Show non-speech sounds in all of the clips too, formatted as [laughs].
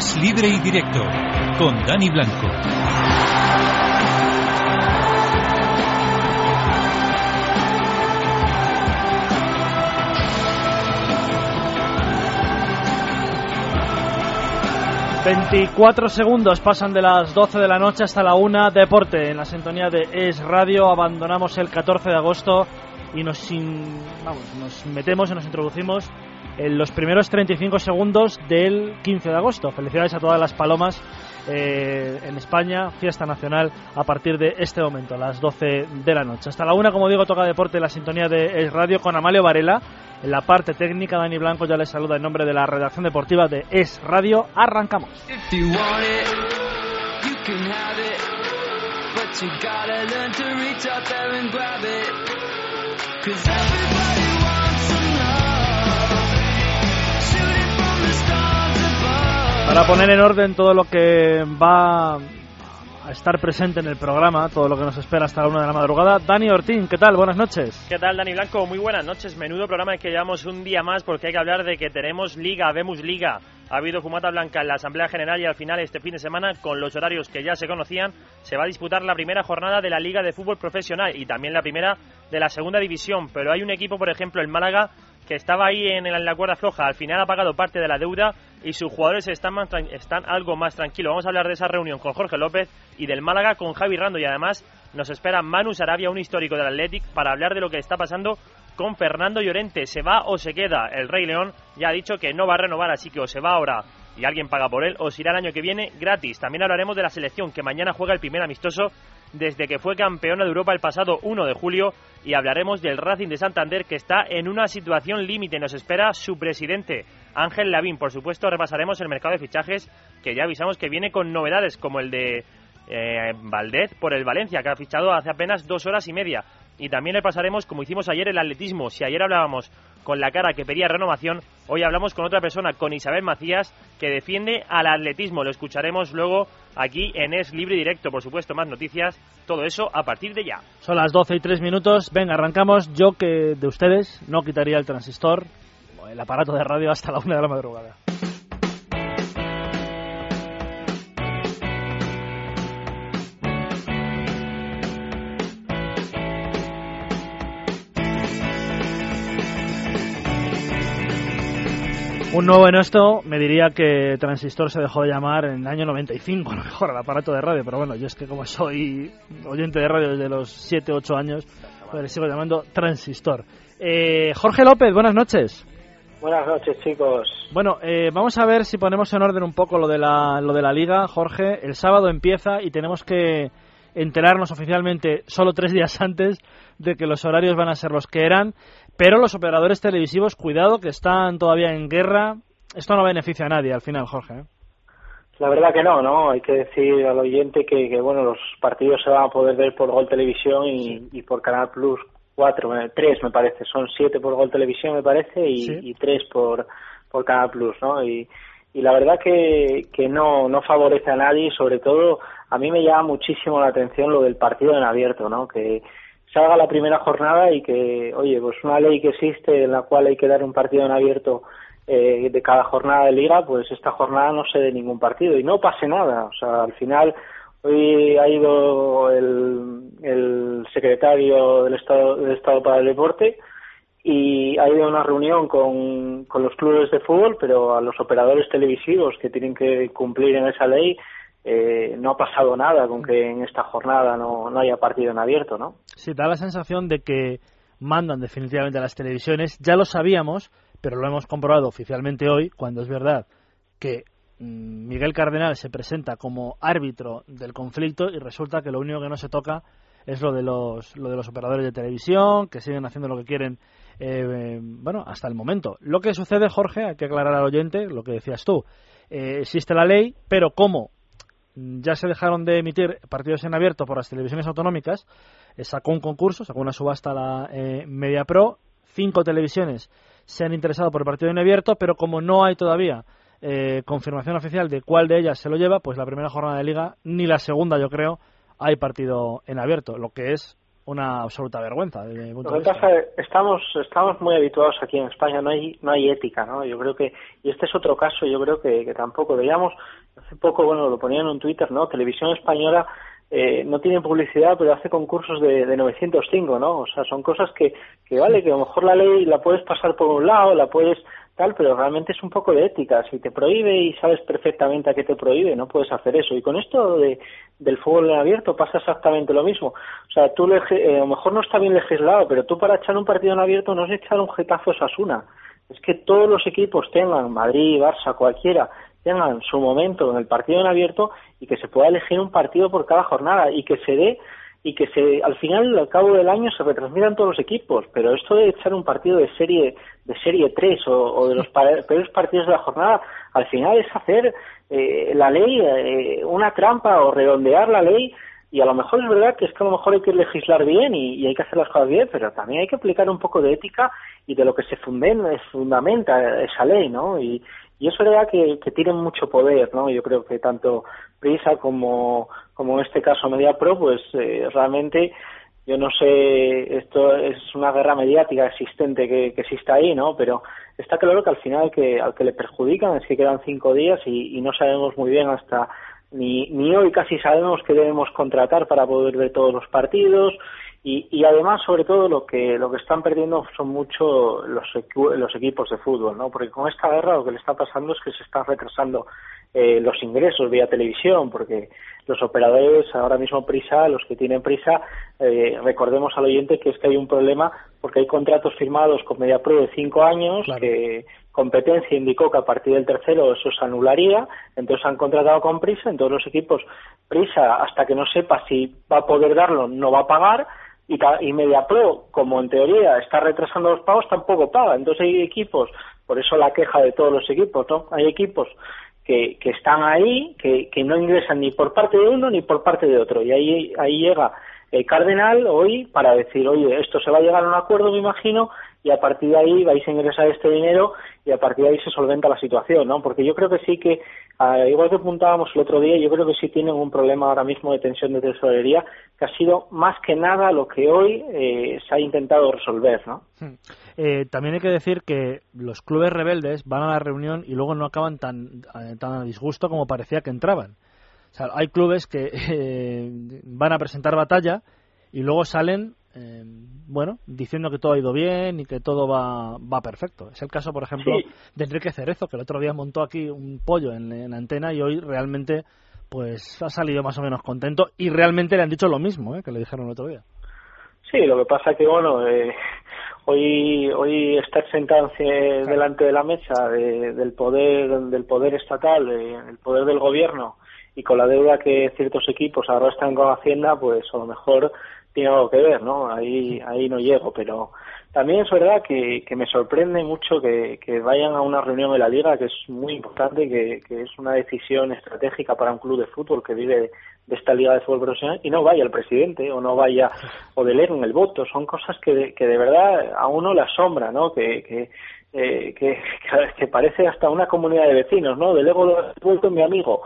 Es libre y directo con Dani Blanco. Veinticuatro segundos pasan de las 12 de la noche hasta la 1 Deporte. En la sintonía de Es Radio abandonamos el 14 de agosto y nos, vamos, nos metemos y nos introducimos en los primeros 35 segundos del 15 de agosto. Felicidades a todas las palomas eh, en España, fiesta nacional a partir de este momento, a las 12 de la noche. Hasta la 1, como digo, toca deporte la sintonía de Es Radio con Amalio Varela en la parte técnica, Dani Blanco ya les saluda en nombre de la redacción deportiva de Es Radio. Arrancamos. Para poner en orden todo lo que va estar presente en el programa, todo lo que nos espera hasta la una de la madrugada. Dani Ortín, ¿qué tal? Buenas noches. ¿Qué tal, Dani Blanco? Muy buenas noches. Menudo programa que llevamos un día más porque hay que hablar de que tenemos liga, vemos liga. Ha habido fumata blanca en la Asamblea General y al final este fin de semana, con los horarios que ya se conocían, se va a disputar la primera jornada de la Liga de Fútbol Profesional y también la primera de la Segunda División. Pero hay un equipo, por ejemplo, el Málaga, que estaba ahí en, la cuerda floja, al final ha pagado parte de la deuda y sus jugadores están, están algo más tranquilos. Vamos a hablar de esa reunión con Jorge López y del Málaga con Javi Rando y además nos espera Manu Sarabia, un histórico del Athletic, para hablar de lo que está pasando con Fernando Llorente. ¿Se va o se queda? El Rey León ya ha dicho que no va a renovar, así que o se va ahora y alguien paga por él, o se irá el año que viene gratis. También hablaremos de la selección que mañana juega el primer amistoso desde que fue campeona de Europa el pasado 1 de julio y hablaremos del Racing de Santander que está en una situación límite. Nos espera su presidente, Ángel Lavín. Por supuesto, repasaremos el mercado de fichajes que ya avisamos que viene con novedades como el de eh, Valdez por el Valencia, que ha fichado hace apenas dos horas y media. Y también le pasaremos, como hicimos ayer, el atletismo. Si ayer hablábamos con la cara que pedía renovación, hoy hablamos con otra persona, con Isabel Macías, que defiende al atletismo. Lo escucharemos luego aquí en Es Libre Directo. Por supuesto, más noticias, todo eso a partir de ya. Son las 12 y 3 minutos. Venga, arrancamos. Yo que de ustedes no quitaría el transistor, el aparato de radio hasta la una de la madrugada. Un nuevo en esto me diría que Transistor se dejó de llamar en el año 95, a lo mejor, el aparato de radio, pero bueno, yo es que como soy oyente de radio desde los 7, 8 años, pues le sigo llamando Transistor. Eh, Jorge López, buenas noches. Buenas noches, chicos. Bueno, eh, vamos a ver si ponemos en orden un poco lo de, la, lo de la liga, Jorge. El sábado empieza y tenemos que enterarnos oficialmente solo tres días [laughs] antes de que los horarios van a ser los que eran. Pero los operadores televisivos, cuidado, que están todavía en guerra. Esto no beneficia a nadie al final, Jorge. ¿eh? La verdad que no, ¿no? Hay que decir al oyente que, bueno, los partidos se van a poder ver por Gol Televisión y, por Canal Plus 4, 3 eh, me parece. Son 7 por Gol Televisión me parece y, 3 por, por Canal Plus, ¿no? Y, y la verdad que, que no, no favorece a nadie y sobre todo a mí me llama muchísimo la atención lo del partido en abierto, ¿no? Que, salga la primera jornada y que, oye, pues una ley que existe en la cual hay que dar un partido en abierto eh, de cada jornada de liga, pues esta jornada no se dé ningún partido y no pase nada. O sea, al final, hoy ha ido el, el secretario del Estado, del Estado para el Deporte y ha ido a una reunión con, con los clubes de fútbol, pero a los operadores televisivos que tienen que cumplir en esa ley eh, no ha pasado nada con que en esta jornada no, no haya partido en abierto, ¿no? Sí, da la sensación de que mandan definitivamente a las televisiones. Ya lo sabíamos, pero lo hemos comprobado oficialmente hoy, cuando es verdad que mm, Miguel Cardenal se presenta como árbitro del conflicto y resulta que lo único que no se toca es lo de los, lo de los operadores de televisión, que siguen haciendo lo que quieren, eh, bueno, hasta el momento. Lo que sucede, Jorge, hay que aclarar al oyente lo que decías tú. Eh, existe la ley, pero como ya se dejaron de emitir partidos en abierto por las televisiones autonómicas, eh, sacó un concurso, sacó una subasta a la eh, Media Pro, cinco televisiones se han interesado por el partido en abierto, pero como no hay todavía eh, confirmación oficial de cuál de ellas se lo lleva, pues la primera jornada de liga, ni la segunda yo creo, hay partido en abierto, lo que es una absoluta vergüenza. Lo que pasa estamos estamos muy habituados aquí en España, no hay no hay ética, ¿no? Yo creo que y este es otro caso, yo creo que, que tampoco veíamos hace poco, bueno, lo ponían en Twitter, ¿no? Televisión española eh, no tiene publicidad, pero hace concursos de, de 905, ¿no? O sea, son cosas que, que vale, que a lo mejor la ley la puedes pasar por un lado, la puedes tal, pero realmente es un poco de ética. Si te prohíbe y sabes perfectamente a qué te prohíbe, no puedes hacer eso. Y con esto de, del fútbol abierto pasa exactamente lo mismo. O sea, tú eh, a lo mejor no está bien legislado, pero tú para echar un partido en abierto no es echar un jetazo Sasuna. Es que todos los equipos tengan, Madrid, Barça, cualquiera, tengan su momento en el partido en abierto y que se pueda elegir un partido por cada jornada y que se dé y que se al final al cabo del año se retransmitan todos los equipos pero esto de echar un partido de serie de serie 3 o, de los peores partidos de la jornada al final es hacer eh, la ley eh, una trampa o redondear la ley y a lo mejor es verdad que es que a lo mejor hay que legislar bien y, hay que hacer las cosas bien, pero también hay que aplicar un poco de ética y de lo que se fundamenta esa ley, ¿no? Y, y eso es verdad que, que tienen mucho poder, ¿no? Yo creo que tanto Prisa como, como en este caso MediaPro, pues eh, realmente yo no sé, esto es una guerra mediática existente que, que existe ahí, ¿no? Pero está claro que al final que, al que le perjudican es que quedan cinco días y, y no sabemos muy bien hasta ni, ni hoy casi sabemos que debemos contratar para poder ver todos los partidos y, y además, sobre todo, lo que, lo que están perdiendo son mucho los, los equipos de fútbol, ¿no? Porque con esta guerra lo que le está pasando es que se están retrasando eh, los ingresos vía televisión, porque los operadores, ahora mismo prisa, los que tienen prisa, eh, recordemos al oyente que es que hay un problema porque hay contratos firmados con MediaPro de cinco años que competencia indicó que a partir del tercero eso se anularía, entonces han contratado con prisa, entonces los equipos prisa hasta que no sepa si va a poder darlo no va a pagar y, y MediaPro, como en teoría está retrasando los pagos, tampoco paga. Entonces hay equipos, por eso la queja de todos los equipos, ¿no? Hay equipos que, que están ahí, que, que no ingresan ni por parte de uno ni por parte de otro. Y ahí, ahí llega el Cardenal hoy para decir, oye, esto se va a llegar a un acuerdo, me imagino, y a partir de ahí vais a ingresar este dinero y a partir de ahí se solventa la situación, ¿no? Porque yo creo que sí que, igual que apuntábamos el otro día, yo creo que sí tienen un problema ahora mismo de tensión de tesorería que ha sido más que nada lo que hoy eh, se ha intentado resolver, ¿no? Hmm. Eh, también hay que decir que los clubes rebeldes van a la reunión y luego no acaban tan, eh, tan a disgusto como parecía que entraban. O sea, hay clubes que [laughs] van a presentar batalla y luego salen eh, bueno, diciendo que todo ha ido bien y que todo va, va perfecto. Es el caso, por ejemplo, de Enrique Cerezo, que el otro día montó aquí un pollo en, la antena y hoy realmente pues ha salido más o menos contento y realmente le han dicho lo mismo ¿eh? que le dijeron el otro día. Sí, lo que pasa que, bueno, eh, hoy hoy estar sentado delante de la mesa del poder del poder estatal, del poder del gobierno y con la deuda que ciertos equipos ahora están con Hacienda, pues a lo mejor tiene algo que ver, ¿no? Ahí, ahí no llego, pero también es verdad que, que me sorprende mucho que, que, vayan a una reunión de la liga, que es muy importante, que, que es una decisión estratégica para un club de fútbol que vive de esta liga de fútbol profesional y no vaya el presidente o no vaya o en el voto. Son cosas que de, que de verdad a uno le asombra, ¿no? Que, que, eh, [laughs] que, que, parece hasta una comunidad de vecinos, ¿no? Del ego lo vuelto en mi amigo,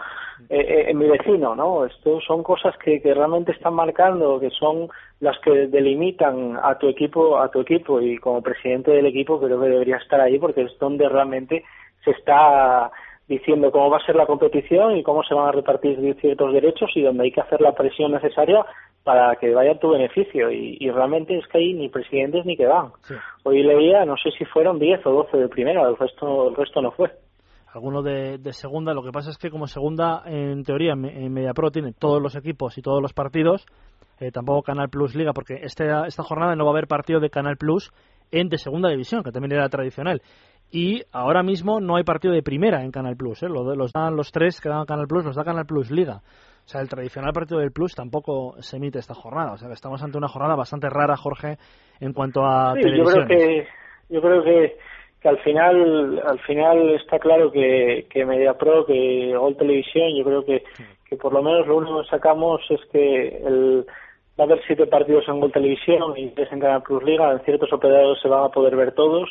eh, eh, en mi vecino, ¿no? Esto son cosas que, que realmente están marcando, que son las que delimitan a tu equipo, a tu equipo y como presidente del equipo creo que debería estar ahí porque es donde realmente se está diciendo cómo va a ser la competición y cómo se van a repartir ciertos derechos y donde hay que hacer la presión necesaria para que vaya a tu beneficio. Y, realmente es que hay ni presidentes ni que van. Hoy leía, no sé si fueron 10 o 12 de primera, el resto, el resto no fue. Alguno de, segunda, lo que pasa es que como segunda, en teoría, en MediaPro tiene todos los equipos y todos los partidos, eh, tampoco Canal Plus Liga, porque este, esta jornada no va a haber partido de Canal Plus en de segunda división, que también era tradicional y ahora mismo no hay partido de primera en Canal Plus. ¿eh? Los, dan los tres que dan Canal Plus, los da Canal Plus Liga. O sea, el tradicional partido del Plus tampoco se emite esta jornada. O sea, que estamos ante una jornada bastante rara, Jorge, en cuanto a sí, Yo creo que, yo creo que, que al final al final está claro que, que MediaPro, que Gol Televisión, yo creo que, que por lo menos lo único que sacamos es que el va a haber siete partidos en Gol Televisión y tres en Canal Plus Liga. En ciertos operadores se van a poder ver todos.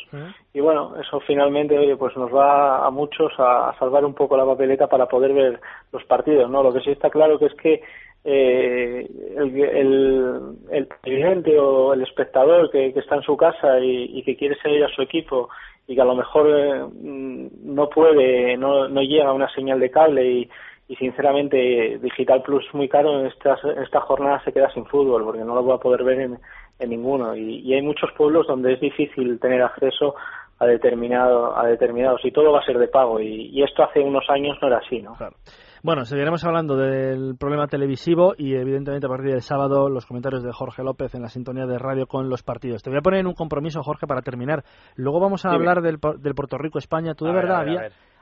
Y bueno, eso finalmente oye, pues nos va a muchos a, salvar un poco la papeleta para poder ver los partidos. no Lo que sí está claro que es que eh, el, el, presidente o el espectador que, está en su casa y, que quiere seguir a su equipo y que a lo mejor eh, no puede, no, no llega una señal de cable y, y sinceramente Digital Plus muy caro en esta, esta jornada se queda sin fútbol porque no lo va a poder ver en, en ninguno y, y, hay muchos pueblos donde es difícil tener acceso a determinado a determinados y todo va a ser de pago y, y esto hace unos años no era así no claro. Bueno, seguiremos hablando del problema televisivo y evidentemente a partir del sábado los comentarios de Jorge López en la sintonía de radio con los partidos. Te voy a poner en un compromiso, Jorge, para terminar. Luego vamos a hablar del, del Puerto Rico-España. ¿Tú de verdad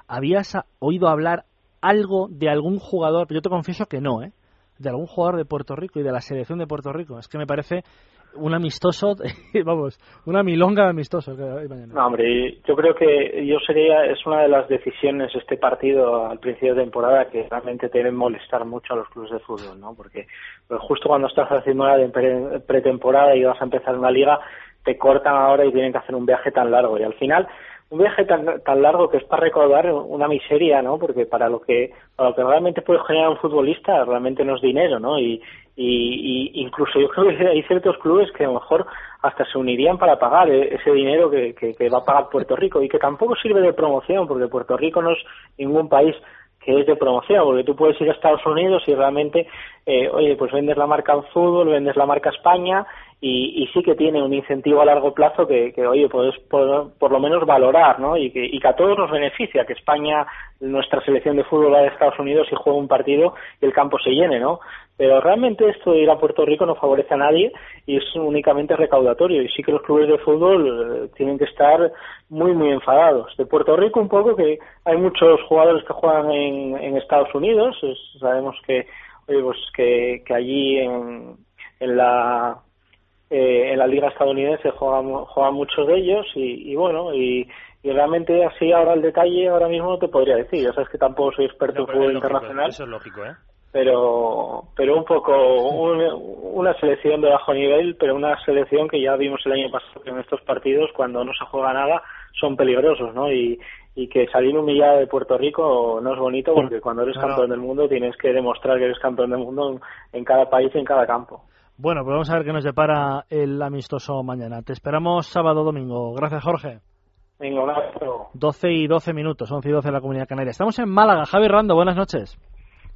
habías oído hablar algo de algún jugador? Yo te confieso que no, ¿eh? De algún jugador de Puerto Rico y de la selección de Puerto Rico. Es que me parece un amistoso, [laughs] vamos, una milonga de amistoso. No, hombre, yo creo que yo sería, es una de las decisiones este partido al principio de temporada que realmente deben molestar mucho a los clubes de fútbol, ¿no? Porque pues, justo cuando estás haciendo una pretemporada y vas a empezar una liga, te cortan ahora y tienen que hacer un viaje tan largo. Y al final, un viaje tan, tan largo que es para recordar una miseria, ¿no? Porque para lo que para lo que realmente puede generar un futbolista realmente no es dinero, ¿no? Y, y, incluso yo creo que hay ciertos clubes que a lo mejor hasta se unirían para pagar e, ese dinero que, que, va a pagar Puerto Rico y que tampoco sirve de promoción porque Puerto Rico no es ningún país que es de promoción, porque tú puedes ir a Estados Unidos y realmente, eh, oye, pues vendes la marca en fútbol, vendes la marca España y, y, sí que tiene un incentivo a largo plazo que, que oye, puedes por, lo menos valorar, ¿no? Y que, y que a todos nos beneficia que España, nuestra selección de fútbol va a Estados Unidos y juega un partido y el campo se llene, ¿no? Pero realmente esto de ir a Puerto Rico no favorece a nadie y es únicamente recaudatorio. Y sí que los clubes de fútbol eh, tienen que estar muy, muy enfadados. De Puerto Rico un poco que hay muchos jugadores que juegan en, en Estados Unidos. sabemos que, oye, pues que, que allí en, en la eh, en la liga estadounidense juegan, juegan muchos de ellos y, y bueno y, y, realmente así ahora el detalle ahora mismo no te podría decir. Ya sabes que tampoco soy experto en fútbol internacional eso es lógico eh pero pero un poco una selección de bajo nivel pero una selección que ya vimos el año pasado que en estos partidos cuando no se juega nada son peligrosos no y y que salir humillado de Puerto Rico no es bonito porque cuando eres campeón del mundo tienes que demostrar que eres campeón del mundo en cada país y en cada campo. Bueno, pues vamos a ver qué nos depara el amistoso mañana. Te esperamos sábado domingo. Gracias, Jorge. Venga, un 12 y 12 minutos, 11 y 12 en la Comunidad Canaria. Estamos en Málaga. Javi Rando, buenas noches.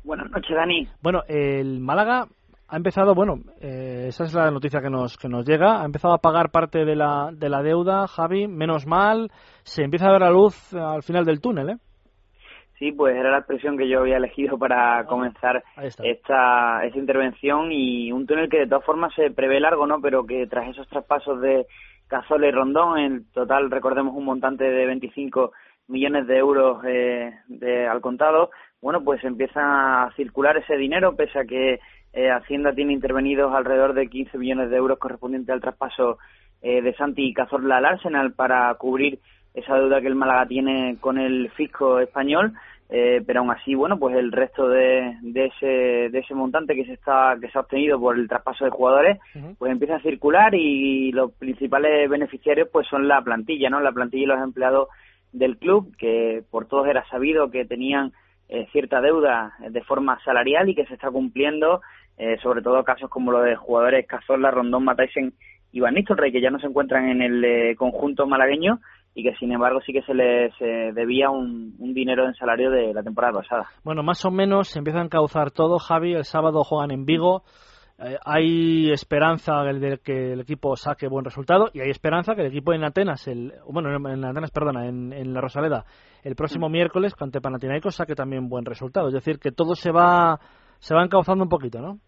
Buenas noches, Dani. Bueno, el Málaga ha empezado, bueno, eh, esa es la noticia que nos, que nos llega, ha empezado a pagar parte de la, de la deuda, Javi, menos mal, se empieza a ver la luz al final del túnel, ¿eh? Sí, pues era la expresión que yo había elegido [laughs] para ah, comenzar esta, esta intervención y un túnel que de todas formas se prevé largo, ¿no? Pero que tras esos traspasos de Cazola y Rondón, en total recordemos un montante de 25 millones de euros eh, de, al contado, bueno, pues empieza a circular ese dinero, pese a que eh, Hacienda tiene intervenidos alrededor de 15 millones de euros correspondiente al traspaso eh, de Santi Cazorla al Arsenal para cubrir esa deuda que el Málaga tiene con el fisco español, eh, pero aún así, bueno, pues el resto de, de, ese, de ese montante que se está que se ha obtenido por el traspaso de jugadores, pues empieza a circular y los principales beneficiarios pues son la plantilla, ¿no? La plantilla y los empleados del club, que por todos era sabido que tenían eh, cierta deuda de forma salarial y que se está cumpliendo, eh, sobre todo casos como los de jugadores Cazorla, Rondón, Mataisen y Van Nistelrooy, que ya no se encuentran en el conjunto malagueño, y que sin embargo sí que se les debía un, dinero en salario de la temporada pasada. Bueno, más o menos se empieza a encauzar todo, Javi. El sábado juegan en Vigo. Eh, hay esperanza de que el equipo saque buen resultado y hay esperanza que el equipo en Atenas, el, bueno, en Atenas, perdona, en, la Rosaleda, el próximo miércoles ante Panathinaikos saque también buen resultado. Es decir, que todo se va se va encauzando un poquito, ¿no?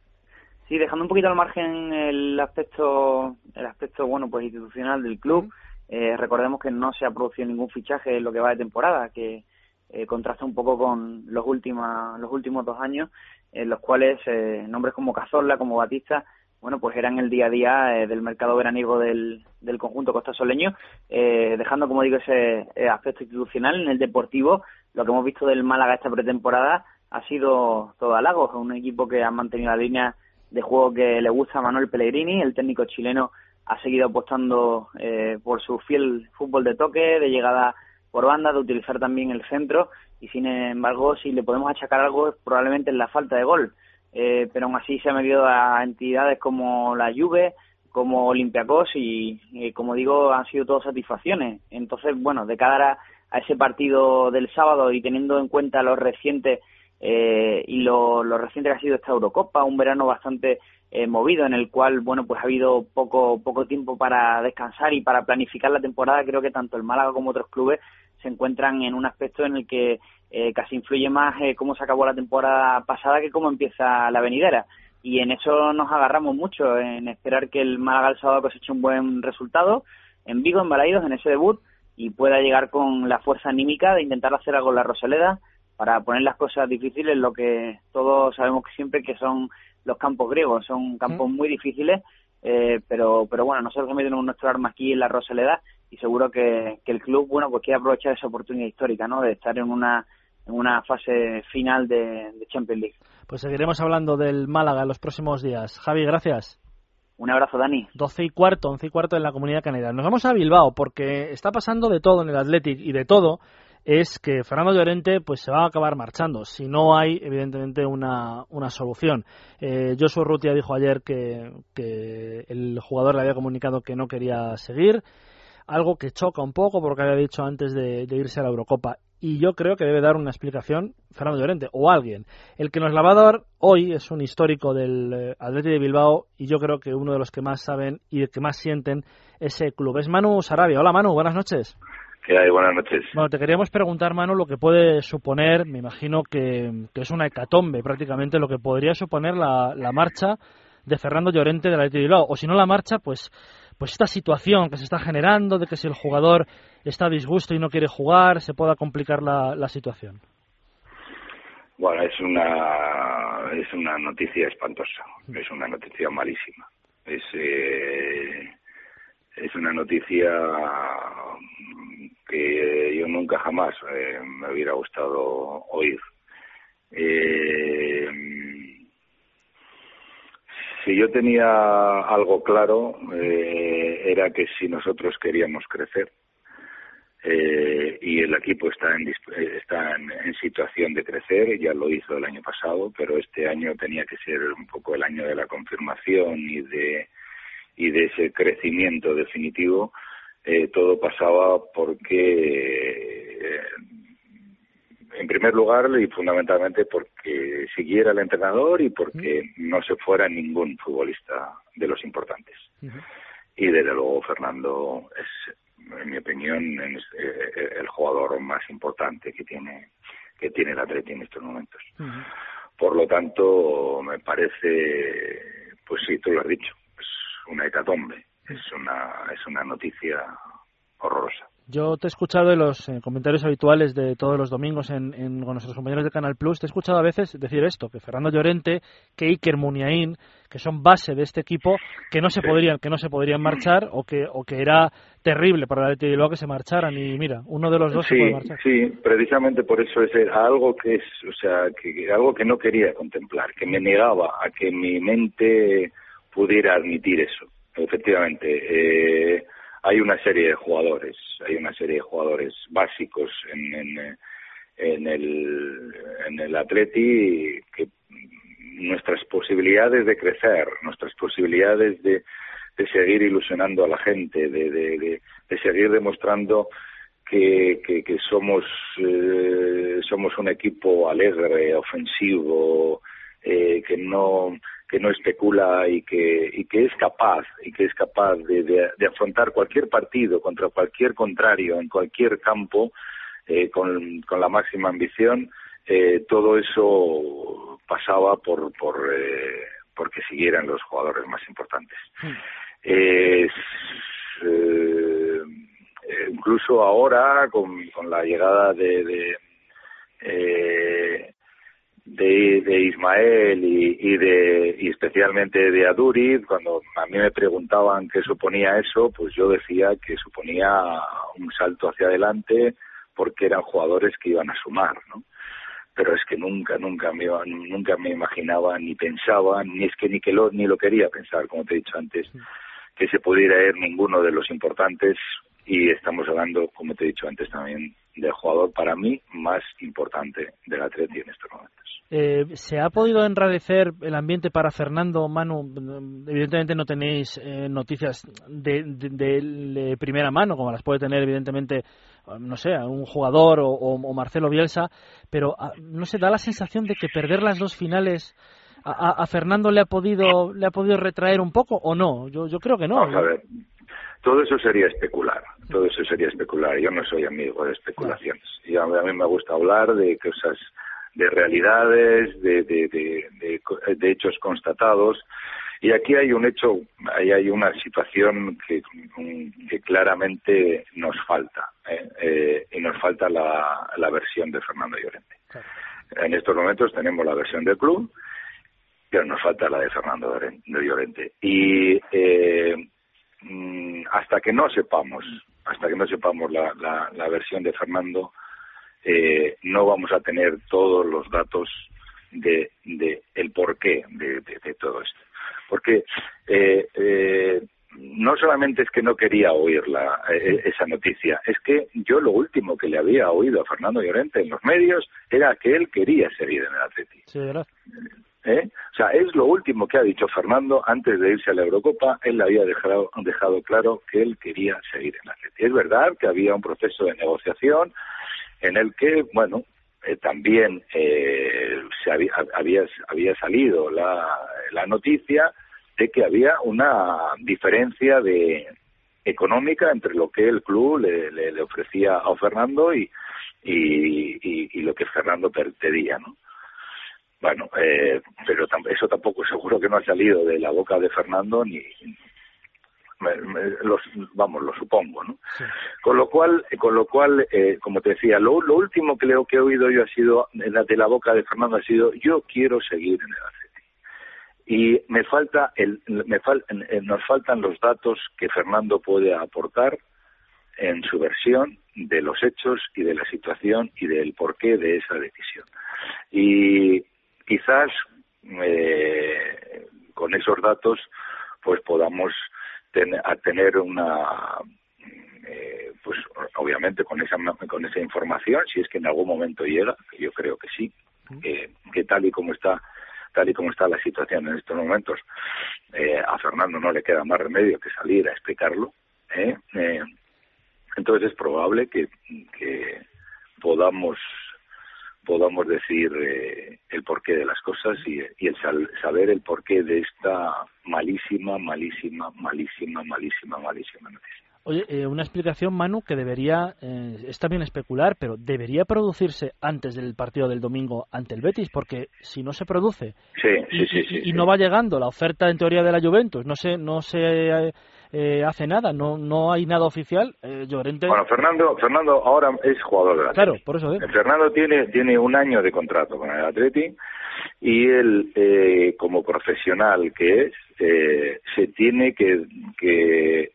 Sí, dejando un poquito al margen el aspecto el aspecto bueno pues institucional del club. Eh, recordemos que no se ha producido ningún fichaje en lo que va de temporada, que eh, contrasta un poco con los, últimos los últimos dos años, en los cuales eh, nombres como Cazorla, como Batista, bueno, pues eran el día a día del mercado veraniego del, del conjunto costasoleño, dejando, como digo, ese aspecto institucional en el deportivo. Lo que hemos visto del Málaga esta pretemporada ha sido todo halagos, un equipo que ha mantenido la línea de juego que le gusta a Manuel Pellegrini, el técnico chileno ha seguido apostando eh, por su fiel fútbol de toque, de llegada por banda, de utilizar también el centro y sin embargo si le podemos achacar algo es probablemente en la falta de gol. eh, pero aún así se ha medido a entidades como la Juve, como Olympiacos y, como digo, han sido todas satisfacciones. Entonces, bueno, de cara a, ese partido del sábado y teniendo en cuenta los recientes eh, y lo, lo, reciente que ha sido esta Eurocopa, un verano bastante eh, movido en el cual, bueno, pues ha habido poco, poco tiempo para descansar y para planificar la temporada, creo que tanto el Málaga como otros clubes se encuentran en un aspecto en el que eh, casi influye más eh, cómo se acabó la temporada pasada que cómo empieza la venidera. Y en eso nos agarramos mucho, en esperar que el Málaga el sábado coseche un buen resultado en Vigo, en Balaídos, en ese debut, y pueda llegar con la fuerza anímica de intentar hacer algo en la Rosaleda para poner las cosas difíciles, lo que todos sabemos que siempre que son los campos griegos, son campos muy difíciles, eh, pero, pero bueno, nosotros también tenemos nuestro arma aquí en la Rosaleda y seguro que, que el club, bueno, pues quiere aprovechar esa oportunidad histórica, ¿no? De estar en una en una fase final de, Champions League. Pues seguiremos hablando del Málaga en los próximos días. Javi, gracias. Un abrazo, Dani. 12 y cuarto, 11 y cuarto en la Comunidad Canaria. Nos vamos a Bilbao porque está pasando de todo en el Athletic y de todo es que Fernando Llorente pues se va a acabar marchando si no hay evidentemente una, una solución. Eh, Joshua Rutia dijo ayer que, que el jugador le había comunicado que no quería seguir algo que choca un poco porque había dicho antes de, irse a la Eurocopa. Y yo creo que debe dar una explicación Fernando Llorente o alguien. El que nos la va a dar hoy es un histórico del eh, Atlético de Bilbao y yo creo que uno de los que más saben y que más sienten ese club es Manu Sarabia. Hola Manu, buenas noches. ¿Qué hay? Buenas noches. Bueno, te queríamos preguntar, Manu, lo que puede suponer, me imagino que, es una hecatombe prácticamente, lo que podría suponer la, la marcha de Fernando Llorente del Atlético de Bilbao. O si no la marcha, pues pues esta situación que se está generando de que si el jugador está a disgusto y no quiere jugar, se pueda complicar la, la situación. Bueno, es una es una noticia espantosa, es una noticia malísima. Es eh, es una noticia que yo nunca jamás eh, me hubiera gustado oír. Eh, si yo tenía algo claro, eh, era que si nosotros queríamos crecer, eh, y el equipo está en está en, situación de crecer ya lo hizo el año pasado pero este año tenía que ser un poco el año de la confirmación y de y de ese crecimiento definitivo eh, todo pasaba porque en primer lugar y fundamentalmente porque siguiera el entrenador y porque no se fuera ningún futbolista de los importantes. Y desde luego Fernando es, en mi opinión, eh, el jugador más importante que tiene que tiene el Atleti en estos momentos. Por lo tanto, me parece, pues sí, tú lo has dicho, es una hecatombe, es una es una noticia horrorosa. Yo te he escuchado en los eh, comentarios habituales de todos los domingos en, con nuestros compañeros de Canal Plus, te he escuchado a veces decir esto, que Fernando Llorente, que Iker Muniain, que son base de este equipo, que no se podrían, que no se podrían marchar o que, o que era terrible para la Bilbao que se marcharan y mira, uno de los dos sí, se puede marchar. Sí, precisamente por eso es algo que es, o sea, que algo que no quería contemplar, que me negaba a que mi mente pudiera admitir eso. Efectivamente, eh, hay una serie de jugadores, hay una serie de jugadores básicos en, en, el en el Atleti que nuestras posibilidades de crecer, nuestras posibilidades de, de seguir ilusionando a la gente, de, de, de, seguir demostrando que, que, que somos eh, somos un equipo alegre, ofensivo, eh, que no que no especula y que, y que es capaz y que es capaz de, de, afrontar cualquier partido contra cualquier contrario en cualquier campo eh, con, con, la máxima ambición eh, todo eso pasaba por por eh, porque siguieran los jugadores más importantes mm. eh, incluso ahora con, con la llegada de, de eh, de, de Ismael y, y, de y especialmente de Aduriz cuando a mí me preguntaban qué suponía eso pues yo decía que suponía un salto hacia adelante porque eran jugadores que iban a sumar no pero es que nunca nunca me nunca me imaginaba ni pensaba ni es que ni que lo ni lo quería pensar como te he dicho antes que se pudiera ir ninguno de los importantes y estamos hablando, como te he dicho antes también, del jugador para mí más importante del Atleti en estos momentos. Eh, ¿Se ha podido enradecer el ambiente para Fernando Manu? Evidentemente no tenéis eh, noticias de, primera mano, como las puede tener evidentemente, no sé, un jugador o, Marcelo Bielsa, pero ah, no se da la sensación de que perder las dos finales a, Fernando le ha podido le ha podido retraer un poco o no. Yo, yo creo que no. Vamos a ver. Todo eso sería especular, todo eso sería especular. Yo no soy amigo de especulaciones. Y a mí me gusta hablar de cosas de realidades, de, de, hechos constatados. Y aquí hay un hecho, ahí hay una situación que, que claramente nos falta, ¿eh? Eh, y nos falta la, la versión de Fernando Llorente. En estos momentos tenemos la versión del club, pero nos falta la de Fernando Llorente. Y eh, mm, hasta que no sepamos, hasta que no sepamos la, la, la versión de Fernando, eh, no vamos a tener todos los datos de, de el porqué de, de, todo esto. Porque eh, eh, no solamente es que no quería oír la, eh, esa noticia, es que yo lo último que le había oído a Fernando Llorente en los medios era que él quería seguir en el Atleti. Sí, ¿verdad? ¿Eh? O sea, es lo último que ha dicho Fernando antes de irse a la Eurocopa. Él le había dejado, dejado claro que él quería seguir en el Atleti. Es verdad que había un proceso de negociación, en el que, bueno, eh, también eh, se había, había, salido la, la noticia de que había una diferencia de económica entre lo que el club le, le, ofrecía a Fernando y, y, y, lo que Fernando pedía, ¿no? Bueno, eh, pero eso tampoco seguro que no ha salido de la boca de Fernando ni, los, vamos, lo supongo, ¿no? Con lo cual, con lo cual, eh, como te decía, lo, lo último que, leo que he oído yo ha sido, de la boca de Fernando ha sido, yo quiero seguir en el Atleti. Y me falta, el, me fal, nos faltan los datos que Fernando puede aportar en su versión de los hechos y de la situación y del porqué de esa decisión. Y quizás eh, con esos datos pues podamos a tener una eh, pues obviamente con esa con esa información si es que en algún momento llega que yo creo que sí que tal y como está tal y como está la situación en estos momentos eh, a Fernando no le queda más remedio que salir a explicarlo ¿eh? entonces es probable que, que podamos podamos decir eh, el porqué de las cosas y, el saber el porqué de esta malísima, malísima, malísima, malísima, malísima noticia. Oye, eh, una explicación, Manu, que debería, eh, está bien especular, pero debería producirse antes del partido del domingo ante el Betis, porque si no se produce y, no va llegando la oferta en teoría de la Juventus, no se, no se eh, hace nada, no no hay nada oficial. Eh, Llorente... Bueno, Fernando, Fernando ahora es jugador del. Claro, por eso. ¿eh? Fernando tiene tiene un año de contrato con el Atleti y él, eh, como profesional que es, eh, se tiene que, que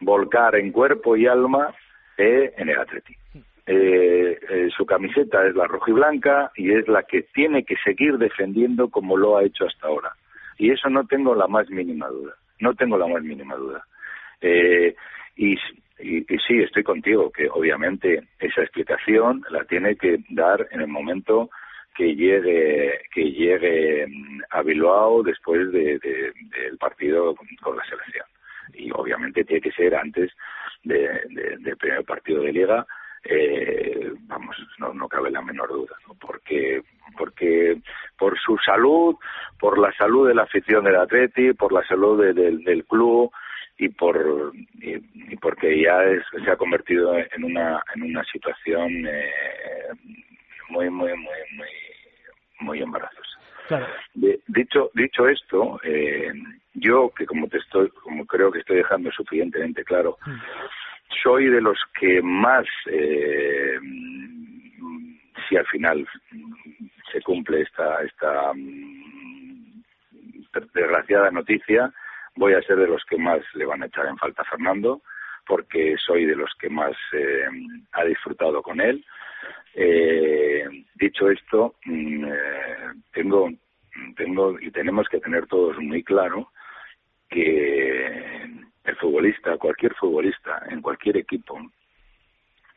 volcar en cuerpo y alma eh, en el Atleti. Eh, eh, su camiseta es la roja y blanca y es la que tiene que seguir defendiendo como lo ha hecho hasta ahora. Y eso no tengo la más mínima duda. No tengo la más mínima duda. Eh, y, y, sí, estoy contigo, que obviamente esa explicación la tiene que dar en el momento que llegue que llegue mm, a Bilbao después de, del partido con, la selección y obviamente tiene que ser antes de, del primer partido de liga eh, vamos no, no cabe la menor duda ¿no? porque porque por su salud, por la salud de la afición del Atleti, por la salud del club y por y, porque ya se ha convertido en una en una situación eh, muy muy muy muy muy embarazosa. dicho dicho esto, eh, yo que como te estoy como creo que estoy dejando suficientemente claro, mm. Soy de los que más eh, si al final se cumple esta, esta mm, desgraciada noticia, voy a ser de los que más le van a echar en falta a Fernando, porque soy de los que más eh, ha disfrutado con él. Eh, dicho esto, mm, eh, tengo, tengo y tenemos que tener todos muy claro que, el futbolista, cualquier futbolista, en cualquier equipo,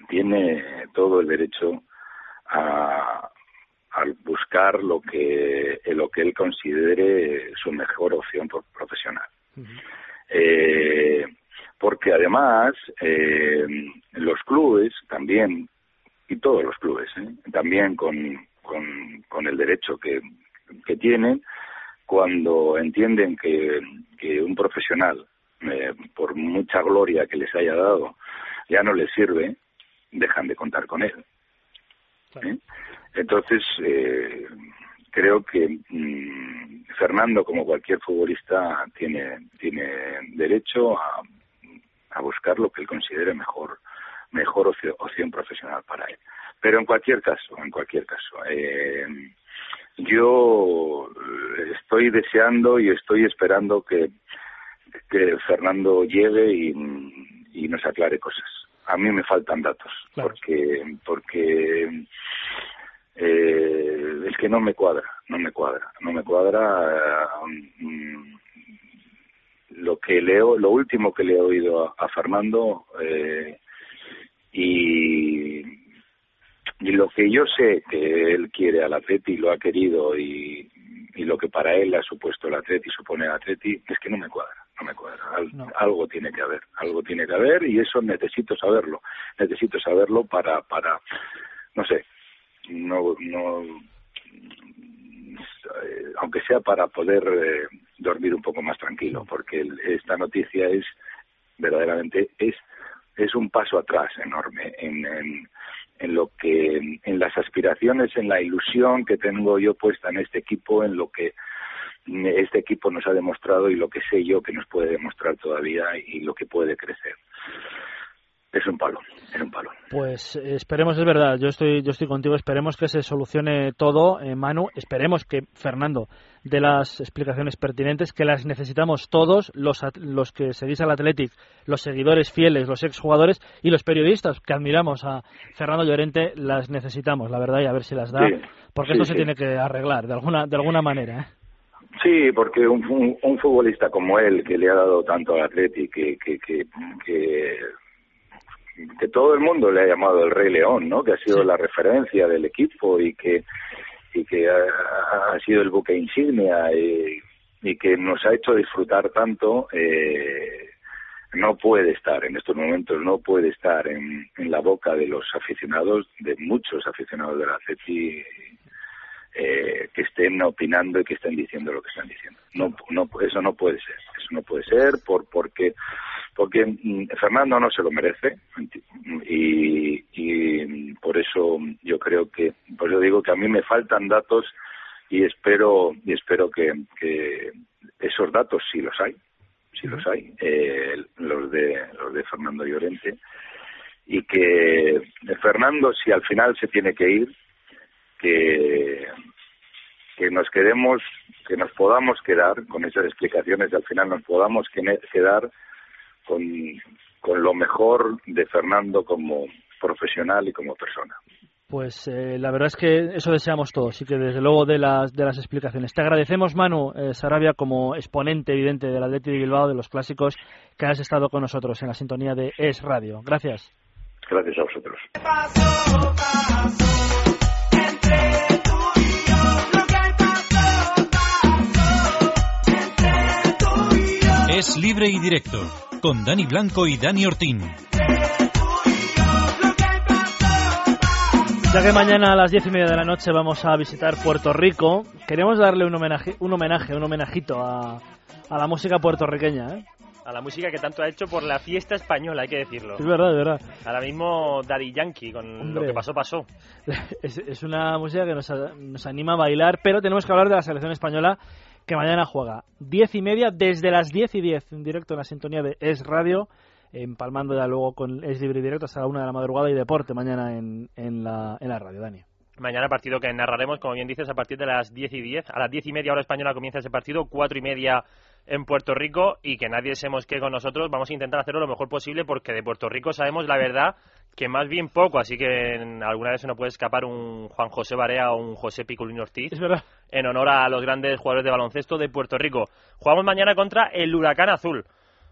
tiene todo el derecho a, buscar lo que lo que él considere su mejor opción profesional. eh, porque además eh, los clubes también y todos los clubes ¿eh? también con, con, con, el derecho que, que tienen cuando entienden que, que un profesional eh, por mucha gloria que les haya dado ya no les sirve dejan de contar con él ¿eh? entonces eh, creo que mm, Fernando como cualquier futbolista tiene tiene derecho a a buscar lo que él considere mejor mejor opción, profesional para él. Pero en cualquier caso, en cualquier caso, eh, yo estoy deseando y estoy esperando que, que Fernando llegue y, y nos aclare cosas. A mí me faltan datos, porque porque eh, es que no me cuadra, no me cuadra, no me cuadra. Um, lo que leo, lo último que le he oído a, Fernando eh, y, y lo que yo sé que él quiere al Atleti, lo ha querido y, y lo que para él ha supuesto el Atleti, supone el Atleti, es que no me cuadra, no me cuadra. Algo tiene que haber, algo tiene que haber y eso necesito saberlo, necesito saberlo para, para, no sé, no, no, eh, aunque sea para poder eh, dormir un poco más tranquilo, porque esta noticia es verdaderamente es es un paso atrás enorme en, en, en lo que en las aspiraciones, en la ilusión que tengo yo puesta en este equipo, en lo que este equipo nos ha demostrado y lo que sé yo que nos puede demostrar todavía y lo que puede crecer es un palo, es un palo. Pues esperemos, es verdad, yo estoy, yo estoy contigo, esperemos que se solucione todo, eh, Manu, esperemos que Fernando dé las explicaciones pertinentes, que las necesitamos todos, los, los que seguís al Athletic, los seguidores fieles, los exjugadores y los periodistas que admiramos a Fernando Llorente, las necesitamos, la verdad, y a ver si las da, porque esto se tiene que arreglar de alguna, de alguna manera. ¿eh? Sí, porque un, un, futbolista como él, que le ha dado tanto al Athletic, que, que, que, que que todo el mundo le ha llamado el Rey León, ¿no? Que ha sido la referencia del equipo y que y que ha, sido el buque insignia y, que nos ha hecho disfrutar tanto. Eh, no puede estar en estos momentos, no puede estar en, en la boca de los aficionados, de muchos aficionados de la CETI eh, que estén opinando y que estén diciendo lo que están diciendo. No, no, eso no puede ser. Eso no puede ser por porque porque mm, Fernando no se lo merece y, y por eso yo creo que, pues yo digo que a mí me faltan datos y espero y espero que, que esos datos sí los hay, sí los hay, eh, los de los de Fernando Llorente y que Fernando si al final se tiene que ir que que nos quedemos que nos podamos quedar con esas explicaciones y al final nos podamos quedar con, con lo mejor de Fernando como profesional y como persona. Pues eh, la verdad es que eso deseamos todos y que desde luego de las, de las explicaciones. Te agradecemos, Manu eh, Sarabia, como exponente evidente del Atleti de Bilbao, de los clásicos, que has estado con nosotros en la sintonía de Es Radio. Gracias. Gracias a vosotros. Libre y directo con Dani Blanco y Dani Ortín. Ya que mañana a las diez y media de la noche vamos a visitar Puerto Rico, queremos darle un homenaje, un homenaje, un homenajito a, a la música puertorriqueña, ¿eh? a la música que tanto ha hecho por la fiesta española, hay que decirlo. Es verdad, es verdad. Ahora mismo Daddy Yankee, con lo que pasó, pasó. [laughs] Es, es una música que nos, nos, anima a bailar, pero tenemos que hablar de la selección española que mañana juega diez y media, desde las diez y diez, en directo en la sintonía de Es Radio, empalmando ya luego con Es Libre y Directo hasta la una de la madrugada y deporte mañana en, en, la, la radio, Dani. Mañana partido que narraremos, como bien dices, a partir de las diez y diez. A las diez y media hora española comienza ese partido, cuatro y media en Puerto Rico y que nadie se mosquee con nosotros. Vamos a intentar hacerlo lo mejor posible porque de Puerto Rico sabemos la verdad que más bien poco, así que alguna vez se nos puede escapar un Juan José Barea o un José Piculín Ortiz en honor a los grandes jugadores de baloncesto de Puerto Rico. Jugamos mañana contra el Huracán Azul.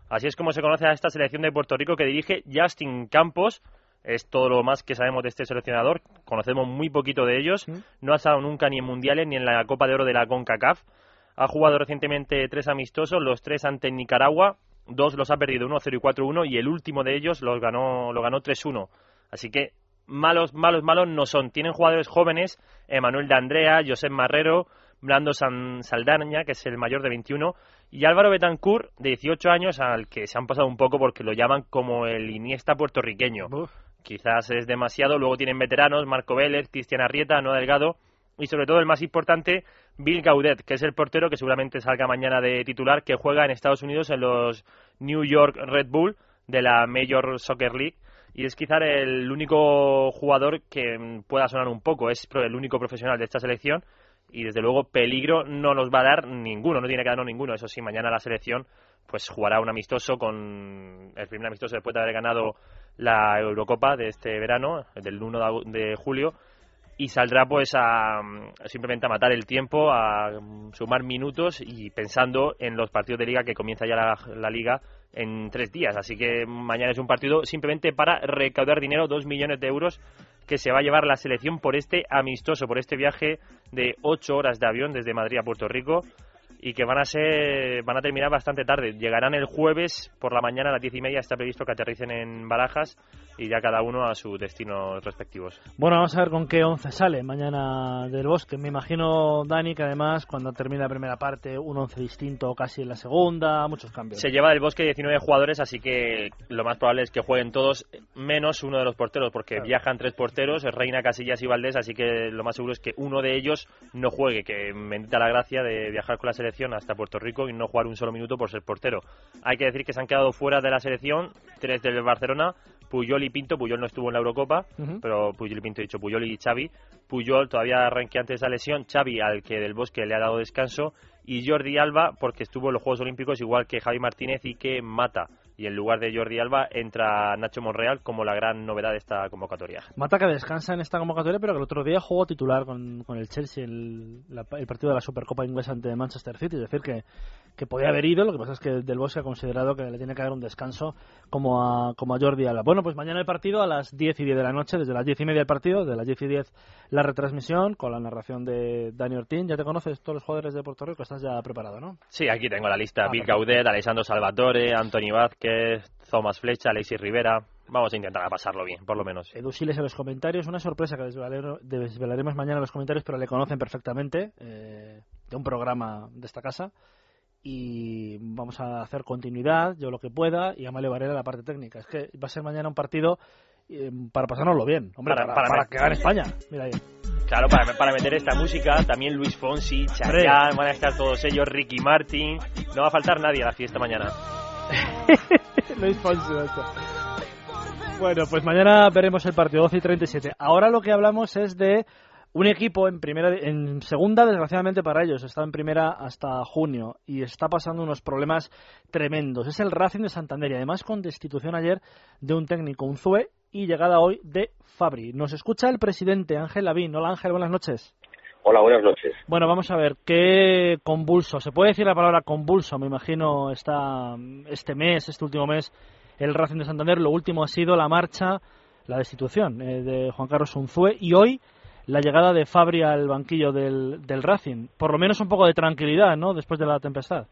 Así es como se conoce a esta selección de Puerto Rico que dirige Justin Campos. Es todo lo más que sabemos de este seleccionador. Conocemos muy poquito de ellos. No ha estado nunca ni en mundiales ni en la Copa de Oro de la CONCACAF. Ha jugado recientemente tres amistosos, los tres ante Nicaragua. Dos los ha perdido 1-0 y 4-1 y el último de ellos los ganó, lo ganó 3-1. Así que malos, malos, malos no son. Tienen jugadores jóvenes, Emanuel de Andrea, Josep Marrero, Brando San Saldaña, que es el mayor de 21, y Álvaro Betancourt, de 18 años, al que se han pasado un poco porque lo llaman como el Iniesta puertorriqueño. Quizás es demasiado. Luego tienen veteranos, Marco Vélez, Cristian Arrieta, No Delgado, y sobre todo el más importante, Bill Gaudet, que es el portero que seguramente salga mañana de titular, que juega en Estados Unidos en los New York Red Bull de la Major Soccer League. Y es quizá el único jugador que pueda sonar un poco, es el único profesional de esta selección y desde luego peligro no nos va a dar ninguno, no tiene que darnos ninguno, eso sí, mañana la selección pues jugará un amistoso con el primer amistoso después de haber ganado la Eurocopa de este verano, del 1 de julio y saldrá pues a simplemente a matar el tiempo, a sumar minutos y pensando en los partidos de liga que comienza ya la, liga en tres días. Así que mañana es un partido simplemente para recaudar dinero, dos millones de euros que se va a llevar la selección por este amistoso, por este viaje de ocho horas de avión desde Madrid a Puerto Rico y que van a ser van a terminar bastante tarde. Llegarán el jueves por la mañana a las diez y media. Está previsto que aterricen en Barajas y ya cada uno a sus destinos respectivos. Bueno, vamos a ver con qué once sale mañana del Bosque. Me imagino, Dani, que además cuando termine la primera parte, un once distinto casi en la segunda, muchos cambios. Se lleva del Bosque 19 jugadores, así que lo más probable es que jueguen todos menos uno de los porteros, porque viajan tres porteros, Reina, Casillas y Valdés, así que lo más seguro es que uno de ellos no juegue, que bendita la gracia de viajar con la selección hasta Puerto Rico y no jugar un solo minuto por ser portero. Hay que decir que se han quedado fuera de la selección tres del Barcelona, Puyol y Pinto. Puyol no estuvo en la Eurocopa, pero Puyol y Pinto he dicho Puyol y Xavi. Puyol todavía arranque antes de la lesión, Xavi al que del Bosque le ha dado descanso y Jordi Alba porque estuvo en los Juegos Olímpicos igual que Javi Martínez y que Mata y en lugar de Jordi Alba entra Nacho Monreal como la gran novedad de esta convocatoria. Mata que descansa en esta convocatoria, pero que el otro día jugó titular con, con el Chelsea el, el partido de la Supercopa inglesa ante Manchester City, es decir, que, que podía haber ido, lo que pasa es que Del Bosque ha considerado que le tiene que dar un descanso como a, como a Jordi Alba. Bueno, pues mañana el partido a las 10 y 10 de la noche, desde las 10 y media el partido, de las 10 y 10 la retransmisión con la narración de Dani Ortín. ¿Ya te conoces todos los jugadores de Puerto Rico? Estás ya preparado, ¿no? Sí, aquí tengo la lista. Ah, Bill Gaudet, Alessandro Salvatore, Anthony Vázquez, Thomas Flecha, Alexis Rivera. Vamos a intentar pasarlo bien, por lo menos. Edu Siles en los comentarios. Una sorpresa que desvelaremos mañana en los comentarios, pero le conocen perfectamente eh, de un programa de esta casa. Y vamos a hacer continuidad, yo lo que pueda, y Amalia Varela la parte técnica. Es que va a ser mañana un partido eh, para pasárnoslo bien, hombre, para, para, que gane España. Mira ahí. Claro, para, para meter esta música, también Luis Fonsi, Chayanne, van a estar todos ellos, Ricky Martin. No va a faltar nadie a la fiesta mañana. [laughs] Luis Fonsi, Bueno, pues mañana veremos el partido 12 y 37. Ahora lo que hablamos es de un equipo en primera, en segunda, desgraciadamente para ellos, está en primera hasta junio y está pasando unos problemas tremendos. Es el Racing de Santander y además con destitución ayer de un técnico, un Zue, y llegada hoy de Fabri. Nos escucha el presidente Ángel Lavín. Hola Ángel, buenas noches. Hola, buenas noches. Bueno, vamos a ver, qué convulso, se puede decir la palabra convulso, me imagino, está este mes, este último mes, el Racing de Santander, lo último ha sido la marcha, la destitución eh, de Juan Carlos Unzue y hoy la llegada de Fabri al banquillo del, del Racing. Por lo menos un poco de tranquilidad, ¿no?, después de la tempestad.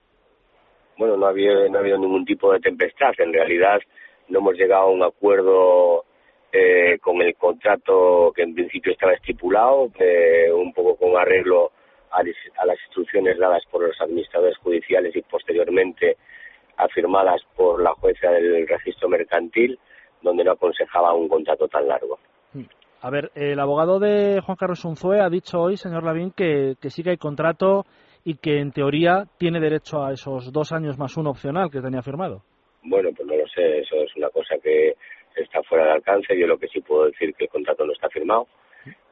Bueno, no ha habido, no ha habido ningún tipo de tempestad, en realidad no hemos llegado a un acuerdo eh, con el contrato que en principio estaba estipulado, eh, un poco con arreglo a, las instrucciones dadas por los administradores judiciales y posteriormente afirmadas por la jueza del registro mercantil, donde no aconsejaba un contrato tan largo. A ver, el abogado de Juan Carlos Unzue ha dicho hoy, señor Lavín, que, sí que hay contrato y que en teoría tiene derecho a esos dos años más uno opcional que tenía firmado. Bueno, pues no lo sé, eso es una cosa que está fuera de alcance. Yo lo que sí puedo decir que el contrato no está firmado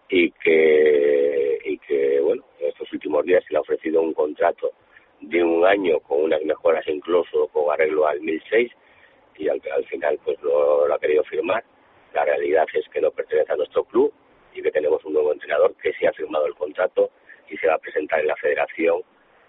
y que, y que bueno, en estos últimos días se le ha ofrecido un contrato de un año con unas mejoras incluso con arreglo al 1006 y al, al final pues lo ha querido firmar. La realidad es que no pertenece a nuestro club y que tenemos un nuevo entrenador que sí ha firmado el contrato y se va a presentar en la federación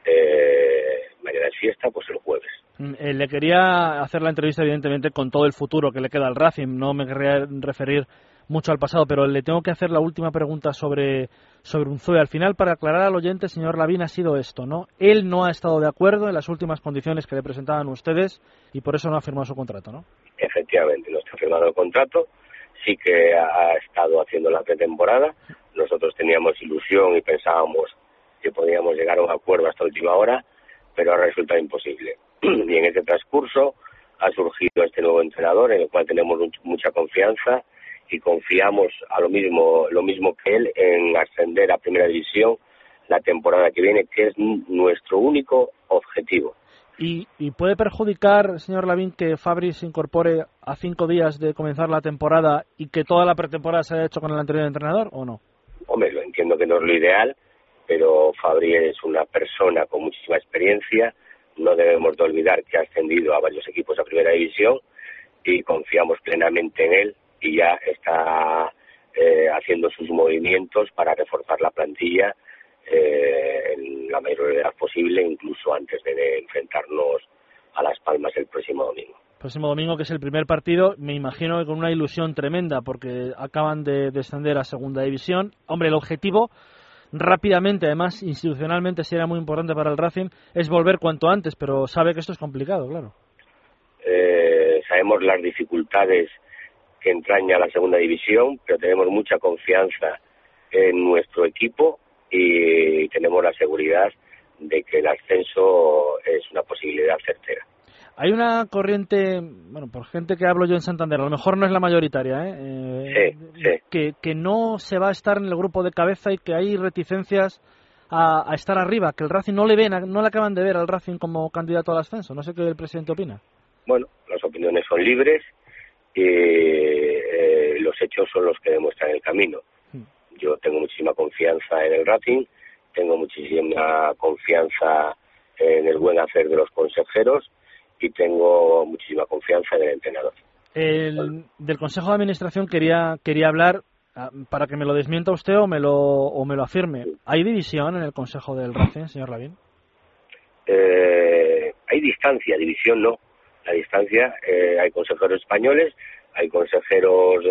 eh, mañana es fiesta, pues el jueves. Mm, eh, le quería hacer la entrevista, evidentemente, con todo el futuro que le queda al Racing. No me querría referir mucho al pasado, pero le tengo que hacer la última pregunta sobre, sobre Unzué. Al final, para aclarar al oyente, señor Lavín, ha sido esto, ¿no? Él no ha estado de acuerdo en las últimas condiciones que le presentaban ustedes y por eso no ha firmado su contrato, ¿no? Efectivamente, no está firmado el contrato. Sí que ha estado haciendo la pretemporada. Nosotros teníamos ilusión y pensábamos que podíamos llegar a un acuerdo hasta última hora, pero ha resultado imposible. [clears throat] y en ese transcurso ha surgido este nuevo entrenador en el cual tenemos mucha confianza y confiamos a lo mismo lo mismo que él en ascender a primera división la temporada que viene que es nuestro único objetivo ¿Y, y puede perjudicar, señor Lavín, que Fabri se incorpore a cinco días de comenzar la temporada y que toda la pretemporada se haya hecho con el anterior entrenador o no? Hombre, lo entiendo que no es lo ideal, pero Fabri es una persona con muchísima experiencia, no debemos de olvidar que ha ascendido a varios equipos a primera división y confiamos plenamente en él y ya está eh, haciendo sus movimientos para reforzar la plantilla eh, en la mayor brevedad posible, incluso antes de enfrentarnos a Las Palmas el próximo domingo. Próximo domingo, que es el primer partido, me imagino que con una ilusión tremenda, porque acaban de descender a segunda división. Hombre, el objetivo rápidamente, además institucionalmente sería muy importante para el Racing, es volver cuanto antes, pero sabe que esto es complicado, claro. Eh, sabemos las dificultades que entraña la segunda división, pero tenemos mucha confianza en nuestro equipo y tenemos la seguridad de que el ascenso es una posibilidad certera. Hay una corriente, bueno, por gente que hablo yo en Santander, a lo mejor no es la mayoritaria, ¿eh? eh sí, Que, que no se va a estar en el grupo de cabeza y que hay reticencias a, estar arriba, que el Racing no le ven, no le acaban de ver al Racing como candidato al ascenso. No sé qué el presidente opina. Bueno, las opiniones son libres y eh, los hechos son los que demuestran el camino. Yo tengo muchísima confianza en el Racing, tengo muchísima confianza en el buen hacer de los consejeros y tengo muchísima confianza en el entrenador. del Consejo de Administración quería quería hablar ah, para que me lo desmienta usted o me lo o me lo afirme. ¿Hay división en el Consejo del Racing, señor Lavín? Eh, hay distancia, división no. La distancia, eh, hay consejeros españoles, hay consejeros,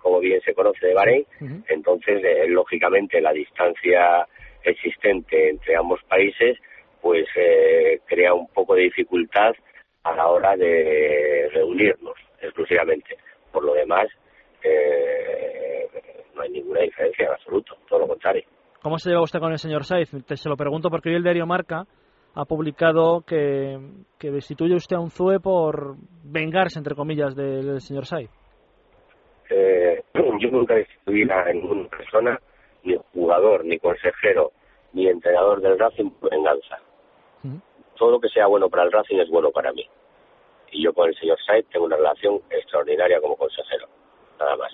como bien se conoce, de Bahrein. Entonces, eh, lógicamente, la distancia existente entre ambos países pues crea un poco de dificultad a la hora de reunirnos exclusivamente. Por lo demás, eh, no hay ninguna diferencia en absoluto, todo lo contrario. ¿Cómo se lleva usted con el señor Saiz? Te se lo pregunto porque hoy el diario Marca ha publicado que, que destituye usted a un ZUE por vengarse, entre comillas, del señor Saiz. Eh, [clears throat] yo nunca destituí a ninguna persona, ni jugador, ni consejero, ni entrenador del Racing por venganza todo lo que sea bueno para el Racing es bueno para mí. Y yo con el señor Said tengo una relación extraordinaria como consejero, nada más.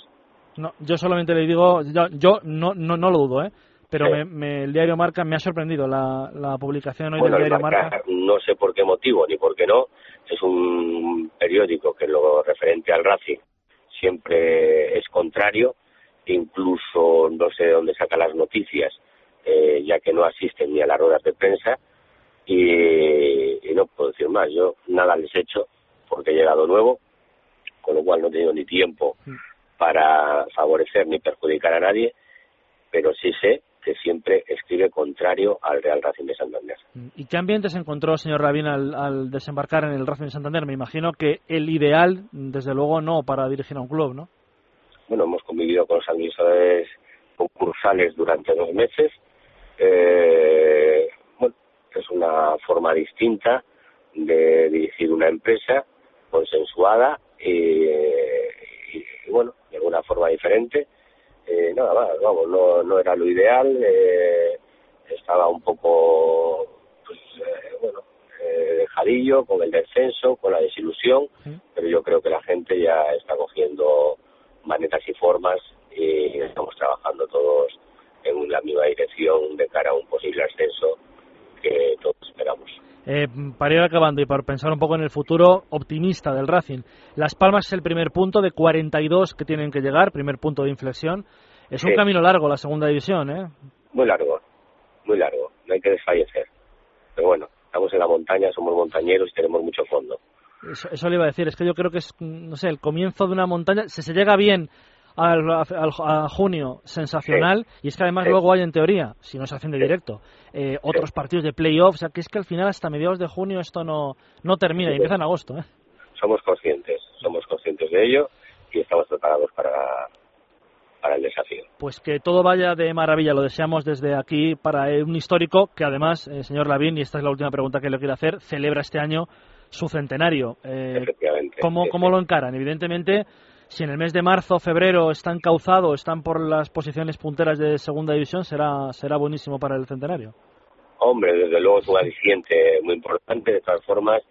No, yo solamente le digo, yo, no, no, no lo dudo, ¿eh? Pero me, el diario Marca me ha sorprendido la, la publicación hoy del diario Marca, No sé por qué motivo ni por qué no. Es un periódico que lo referente al Racing siempre es contrario. Incluso no sé de dónde saca las noticias, eh, ya que no asisten ni a las ruedas de prensa y, no puedo decir más. Yo nada les he hecho porque he llegado nuevo, con lo cual no he tenido ni tiempo mm. para favorecer ni perjudicar a nadie, pero sí sé que siempre escribe contrario al Real Racing de Santander. ¿Y qué ambiente se encontró, señor Rabín, al, desembarcar en el Racing de Santander? Me imagino que el ideal, desde luego, no para dirigir a un club, ¿no? Bueno, hemos convivido con los administradores concursales durante dos meses. Eh, es una forma distinta de dirigir una empresa consensuada y, bueno, de alguna forma diferente. Eh, nada más, vamos, no, no era lo ideal, eh, estaba un poco, pues, eh, bueno, dejadillo con el descenso, con la desilusión, pero yo creo que la gente ya está cogiendo manetas y formas y estamos trabajando todos en la misma dirección de cara a un posible ascenso que todos esperamos. Eh, para ir acabando y para pensar un poco en el futuro optimista del Racing, Las Palmas es el primer punto de 42 que tienen que llegar, primer punto de inflexión. Es un camino largo la segunda división, ¿eh? Muy largo, muy largo, no hay que desfallecer. Pero bueno, estamos en la montaña, somos montañeros y tenemos mucho fondo. Eso, eso le iba a decir, es que yo creo que es, no sé, el comienzo de una montaña, si se llega bien al, a junio sensacional y es que además luego hay en teoría, si no se hacen de directo, eh, otros partidos de playoffs, o sea que es que al final hasta mediados de junio esto no, no termina y empieza en agosto. ¿eh? Somos conscientes, somos conscientes de ello y estamos preparados para, para el desafío. Pues que todo vaya de maravilla, lo deseamos desde aquí para un histórico que además, eh, señor Lavín, y esta es la última pregunta que le quiero hacer, celebra este año su centenario. Eh, Efectivamente. ¿cómo, ¿Cómo lo encaran? Evidentemente, si en el mes de marzo o febrero están causados, están por las posiciones punteras de segunda división, será, será buenísimo para el centenario. Hombre, desde luego es un aliciente muy importante. De todas formas,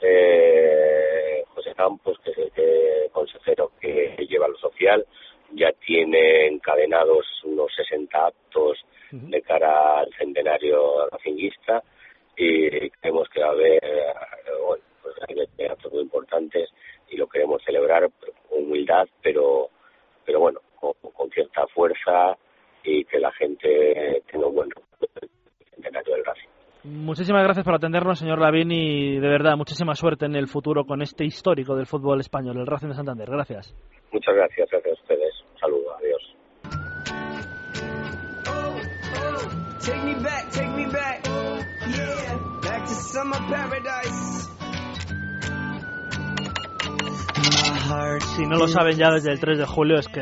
eh, José Campos, que es el consejero que lleva lo social, ya tiene encadenados unos 60 actos de cara al centenario racinguista y creemos que va a haber bueno, pues hay actos muy importantes y lo queremos celebrar con humildad, pero, pero bueno, con, cierta fuerza y que la gente tenga un buen centenario del Racing. Muchísimas gracias por atendernos, señor Lavín, y de verdad, muchísima suerte en el futuro con este histórico del fútbol español, el Racing de Santander. Gracias. Muchas gracias, gracias a ustedes. Un saludo, adiós. Si no lo saben ya desde el 3 de julio es que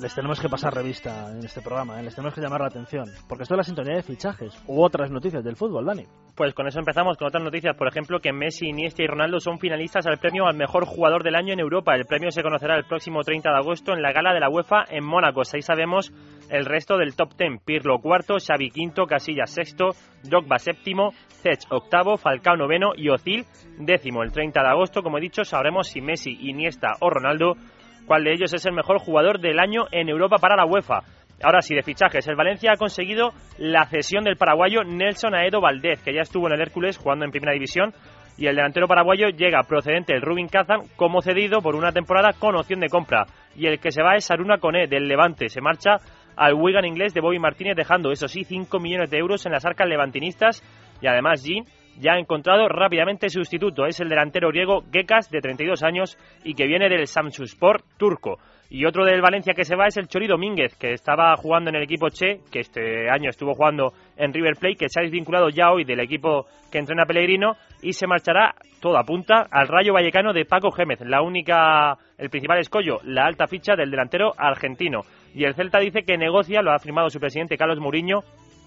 les tenemos que pasar revista en este programa, ¿eh? les tenemos que llamar la atención, porque esto es la sintonía de fichajes u otras noticias del fútbol, Dani. Pues con eso empezamos con otras noticias, por ejemplo, que Messi, Iniesta y Ronaldo son finalistas al premio al mejor jugador del año en Europa. El premio se conocerá el próximo 30 de agosto en la gala de la UEFA en Mónaco. Ahí sabemos el resto del top 10. Pirlo cuarto, Xavi quinto, Casillas sexto, Drogba séptimo, Zech octavo, Falcao noveno y Ozil décimo. El 30 de agosto, como he dicho, sabremos si Messi, Iniesta o Ronaldo cuál de ellos es el mejor jugador del año en Europa para la UEFA. Ahora sí, de fichajes, el Valencia ha conseguido la cesión del paraguayo Nelson Aedo Valdez, que ya estuvo en el Hércules jugando en primera división, y el delantero paraguayo llega procedente del Rubin Kazan como cedido por una temporada con opción de compra. Y el que se va es Aruna Cone del Levante, se marcha al Wigan inglés de Bobby Martínez, dejando, eso sí, 5 millones de euros en las arcas levantinistas, y además Jean ya ha encontrado rápidamente sustituto. Es el delantero griego Gekas, de 32 años, y que viene del Samsunspor turco. Y otro del Valencia que se va es el Chori Domínguez, que estaba jugando en el equipo Che, que este año estuvo jugando en River Plate, que se ha desvinculado ya hoy del equipo que entrena Pellegrino y se marchará, toda punta, al Rayo Vallecano de Paco Gémez. La única, el principal escollo, la alta ficha del delantero argentino. Y el Celta dice que negocia, lo ha firmado su presidente Carlos Mourinho,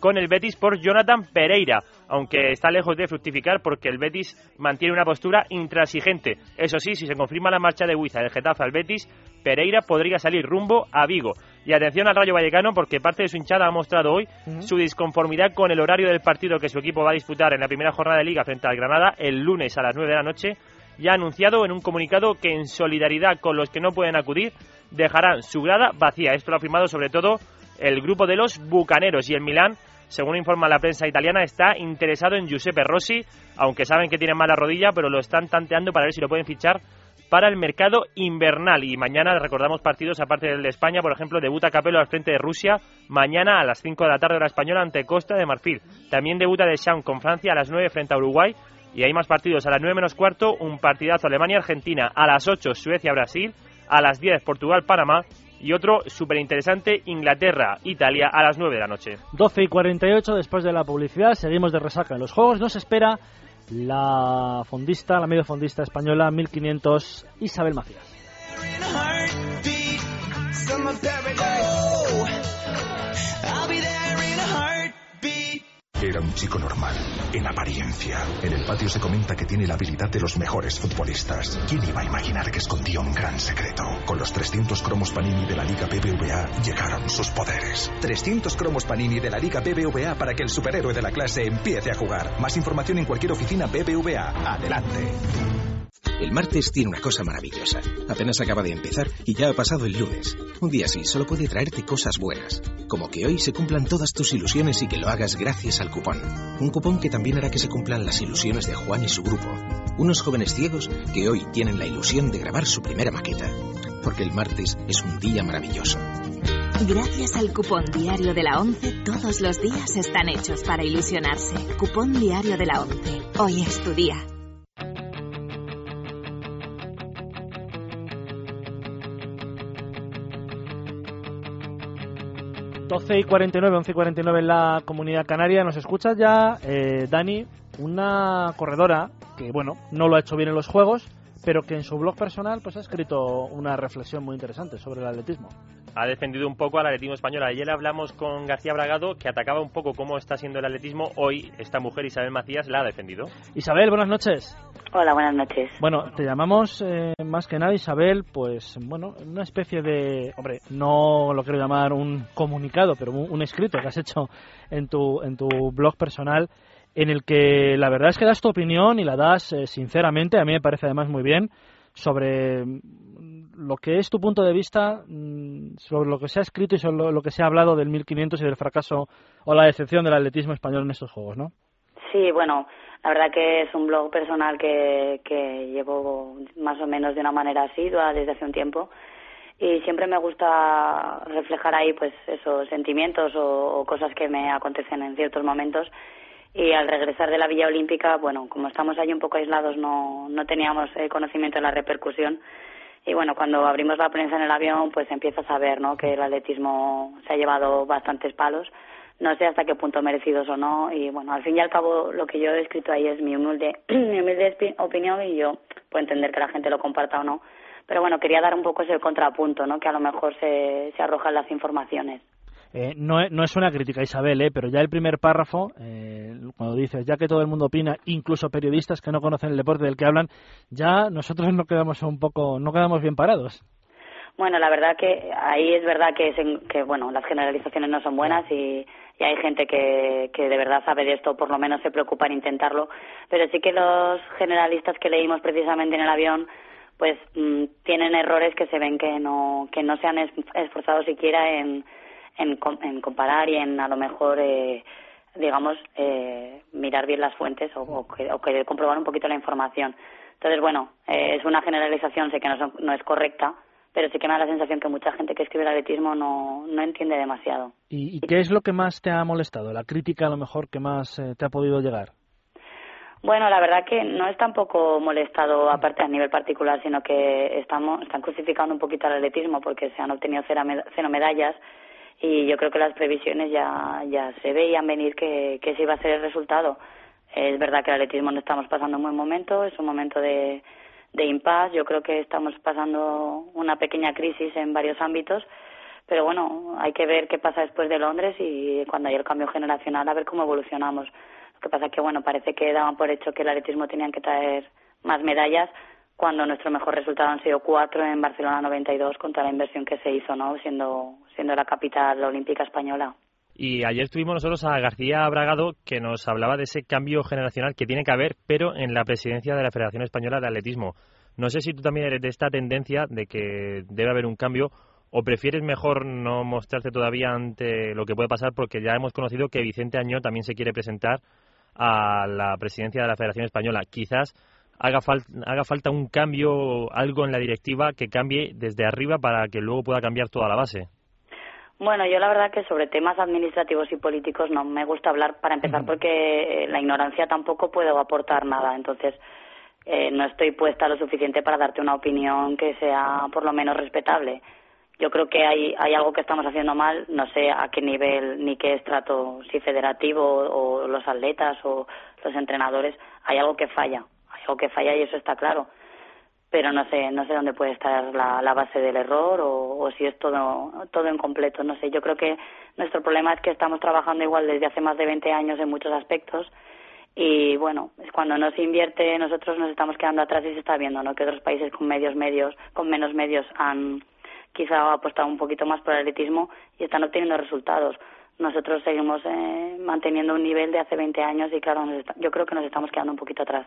con el Betis por Jonathan Pereira, aunque está lejos de fructificar porque el Betis mantiene una postura intransigente. Eso sí, si se confirma la marcha de Huiza del Getafe al Betis, Pereira podría salir rumbo a Vigo. Y atención al Rayo Vallecano porque parte de su hinchada ha mostrado hoy su disconformidad con el horario del partido que su equipo va a disputar en la primera jornada de liga frente al Granada el lunes a las 9 de la noche y ha anunciado en un comunicado que en solidaridad con los que no pueden acudir dejarán su grada vacía. Esto lo ha afirmado sobre todo el grupo de los Bucaneros y el Milán según informa la prensa italiana, está interesado en Giuseppe Rossi, aunque saben que tiene mala rodilla, pero lo están tanteando para ver si lo pueden fichar para el mercado invernal. Y mañana recordamos partidos aparte del de España, por ejemplo, debuta Capello al frente de Rusia mañana a las 5 de la tarde hora española ante Costa de Marfil. También debuta Deschamps con Francia a las 9 frente a Uruguay. Y hay más partidos a las 9 menos cuarto, un partidazo Alemania-Argentina, a las 8 Suecia-Brasil, a las 10 Portugal-Panamá y otro súper interesante, Inglaterra-Italia a las 9 de la noche. 12 y 48 después de la publicidad, seguimos de resaca en los Juegos, nos espera la fondista, la medio fondista española 1500 Isabel Macías. Era un chico normal, en apariencia. En el patio se comenta que tiene la habilidad de los mejores futbolistas. ¿Quién iba a imaginar que escondía un gran secreto? Con los 300 cromos Panini de la Liga BBVA llegaron sus poderes. 300 cromos Panini de la Liga BBVA para que el superhéroe de la clase empiece a jugar. Más información en cualquier oficina BBVA. Adelante. El martes tiene una cosa maravillosa. Apenas acaba de empezar y ya ha pasado el lunes. Un día así solo puede traerte cosas buenas. Como que hoy se cumplan todas tus ilusiones y que lo hagas gracias al cupón. Un cupón que también hará que se cumplan las ilusiones de Juan y su grupo. Unos jóvenes ciegos que hoy tienen la ilusión de grabar su primera maqueta. Porque el martes es un día maravilloso. Gracias al cupón diario de la 11, todos los días están hechos para ilusionarse. Cupón diario de la 11. Hoy es tu día. 12 y 49, 11 y 49 en la comunidad canaria. Nos escucha ya, eh, Dani, una corredora que, bueno, no lo ha hecho bien en los juegos, pero que en su blog personal pues ha escrito una reflexión muy interesante sobre el atletismo ha defendido un poco al atletismo español. Ayer hablamos con García Bragado, que atacaba un poco cómo está siendo el atletismo. Hoy esta mujer, Isabel Macías, la ha defendido. Isabel, buenas noches. Hola, buenas noches. Bueno, te llamamos eh, más que nada, Isabel, pues bueno, una especie de, hombre, no lo quiero llamar un comunicado, pero un, escrito que has hecho en tu, en tu blog personal en el que la verdad es que das tu opinión y la das eh, sinceramente, a mí me parece además muy bien, sobre lo que es tu punto de vista mm, sobre lo que se ha escrito y sobre lo, que se ha hablado del 1500 y del fracaso o la decepción del atletismo español en estos Juegos, ¿no? Sí, bueno, la verdad que es un blog personal que, que llevo más o menos de una manera asidua desde hace un tiempo y siempre me gusta reflejar ahí pues esos sentimientos o, cosas que me acontecen en ciertos momentos y al regresar de la Villa Olímpica, bueno, como estamos ahí un poco aislados no, no teníamos eh, conocimiento de la repercusión y bueno, cuando abrimos la prensa en el avión, pues empiezas a ver, ¿no? Que el atletismo se ha llevado bastantes palos. No sé hasta qué punto merecidos o no. Y bueno, al fin y al cabo, lo que yo he escrito ahí es mi humilde, [clears throat] mi humilde opinión y yo puedo entender que la gente lo comparta o no. Pero bueno, quería dar un poco ese contrapunto, ¿no? Que a lo mejor se, se arrojan las informaciones. Eh, no, es una crítica, Isabel, eh, pero ya el primer párrafo, eh, cuando dices, ya que todo el mundo opina, incluso periodistas que no conocen el deporte del que hablan, ya nosotros no quedamos un poco, no quedamos bien parados. Bueno, la verdad que ahí es verdad que, que bueno, las generalizaciones no son buenas y, y hay gente que, que de verdad sabe de esto, por lo menos se preocupa en intentarlo, pero sí que los generalistas que leímos precisamente en el avión pues mm, tienen errores que se ven que no que no se han esforzado siquiera en en, en comparar y en a lo mejor, eh, digamos, eh, mirar bien las fuentes o, o, que, comprobar un poquito la información. Entonces, bueno, eh, es una generalización, sé que no, no es correcta, pero sí que me da la sensación que mucha gente que escribe el atletismo no, no entiende demasiado. ¿Y, qué es lo que más te ha molestado? ¿La crítica a lo mejor que más te ha podido llegar? Bueno, la verdad que no es tampoco molestado, aparte a nivel particular, sino que estamos, están crucificando un poquito al atletismo porque se han obtenido cero medallas y yo creo que las previsiones ya, ya se veían venir que, que ese iba a ser el resultado. Es verdad que el atletismo no estamos pasando un buen momento, es un momento de, de impasse, yo creo que estamos pasando una pequeña crisis en varios ámbitos, pero bueno, hay que ver qué pasa después de Londres y cuando haya el cambio generacional a ver cómo evolucionamos. Lo que pasa es que, bueno, parece que daban por hecho que el atletismo tenían que traer más medallas, cuando nuestro mejor resultado han sido cuatro en Barcelona 92 contra la inversión que se hizo, ¿no? Siendo, siendo la capital olímpica española. Y ayer tuvimos nosotros a García Bragado que nos hablaba de ese cambio generacional que tiene que haber, pero en la presidencia de la Federación Española de Atletismo. No sé si tú también eres de esta tendencia de que debe haber un cambio o prefieres mejor no mostrarte todavía ante lo que puede pasar porque ya hemos conocido que Vicente Año también se quiere presentar a la presidencia de la Federación Española. Quizás haga, haga falta un cambio, algo en la directiva que cambie desde arriba para que luego pueda cambiar toda la base. Bueno, yo la verdad que sobre temas administrativos y políticos no me gusta hablar para empezar porque eh, la ignorancia tampoco puedo aportar nada, entonces eh, no estoy puesta lo suficiente para darte una opinión que sea por lo menos respetable. Yo creo que hay, hay algo que estamos haciendo mal, no sé a qué nivel ni qué estrato, si federativo o los atletas o los entrenadores, hay algo que falla. O que falla y eso está claro pero no sé no sé dónde puede estar la, la base del error o, o, si es todo todo en completo no sé. Yo creo que nuestro problema es que estamos trabajando igual desde hace más de 20 años en muchos aspectos y bueno es cuando no se invierte nosotros nos estamos quedando atrás y se está viendo no que otros países con medios medios con menos medios han quizá apostado un poquito más por el atletismo y están obteniendo resultados. Nosotros seguimos eh, manteniendo un nivel de hace 20 años y claro yo creo que nos estamos quedando un poquito atrás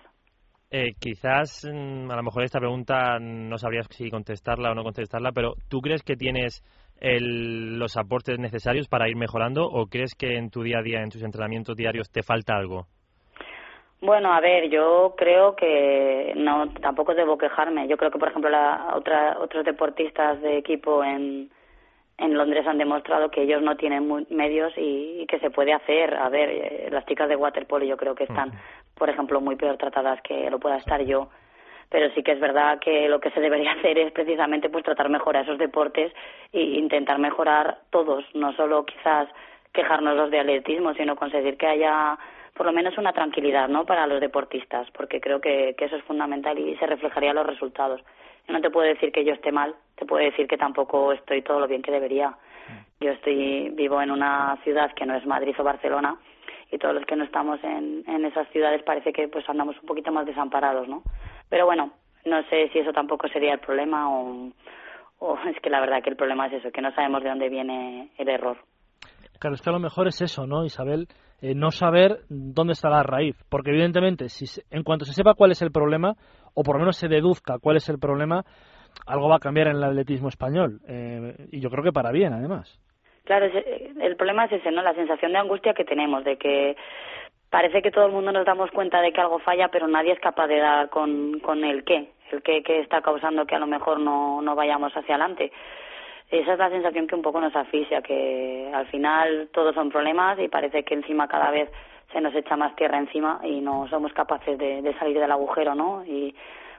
eh, quizás mm, a lo mejor esta pregunta no sabrías si contestarla o no contestarla, pero ¿tú crees que tienes los aportes necesarios para ir mejorando o crees que en tu día a día, en tus entrenamientos diarios, te falta algo? Bueno, a ver, yo creo que no, tampoco debo quejarme. Yo creo que, por ejemplo, la, otra, otros deportistas de equipo en, en Londres han demostrado que ellos no tienen medios y, que se puede hacer. A ver, eh, las chicas de waterpolo yo creo que están, por ejemplo, muy peor tratadas que lo pueda estar yo. Pero sí que es verdad que lo que se debería [laughs] hacer es precisamente pues tratar mejor a esos deportes e intentar mejorar todos, no solo quizás quejarnos los de atletismo, sino conseguir que haya por lo menos una tranquilidad ¿no? para los deportistas, porque creo que, que eso es fundamental y se reflejaría en los resultados. Yo no te puedo decir que yo esté mal, te puedo decir que tampoco estoy todo lo bien que debería. Yo estoy vivo en una ciudad que no es Madrid o Barcelona y todos los que no estamos en, en esas ciudades parece que pues andamos un poquito más desamparados, ¿no? Pero bueno, no sé si eso tampoco sería el problema o, o [laughs] es que la verdad que el problema es eso, que no sabemos de dónde viene el error. Claro, es que a lo mejor es eso, ¿no, Isabel? Eh, no saber dónde está la raíz. Porque evidentemente, si en cuanto se sepa cuál es el problema, o por lo menos se deduzca cuál es el problema, algo va a cambiar en el atletismo español. Eh, y yo creo que para bien, además. Claro, el problema es ese, ¿no? La sensación de angustia que tenemos, de que parece que todo el mundo nos damos cuenta de que algo falla, pero nadie es capaz de dar con, con el qué, el qué que está causando que a lo mejor no, no vayamos hacia adelante esa es la sensación que un poco nos asfixia, que al final todos son problemas y parece que encima cada vez se nos echa más tierra encima y no somos capaces de, salir del agujero, ¿no? Y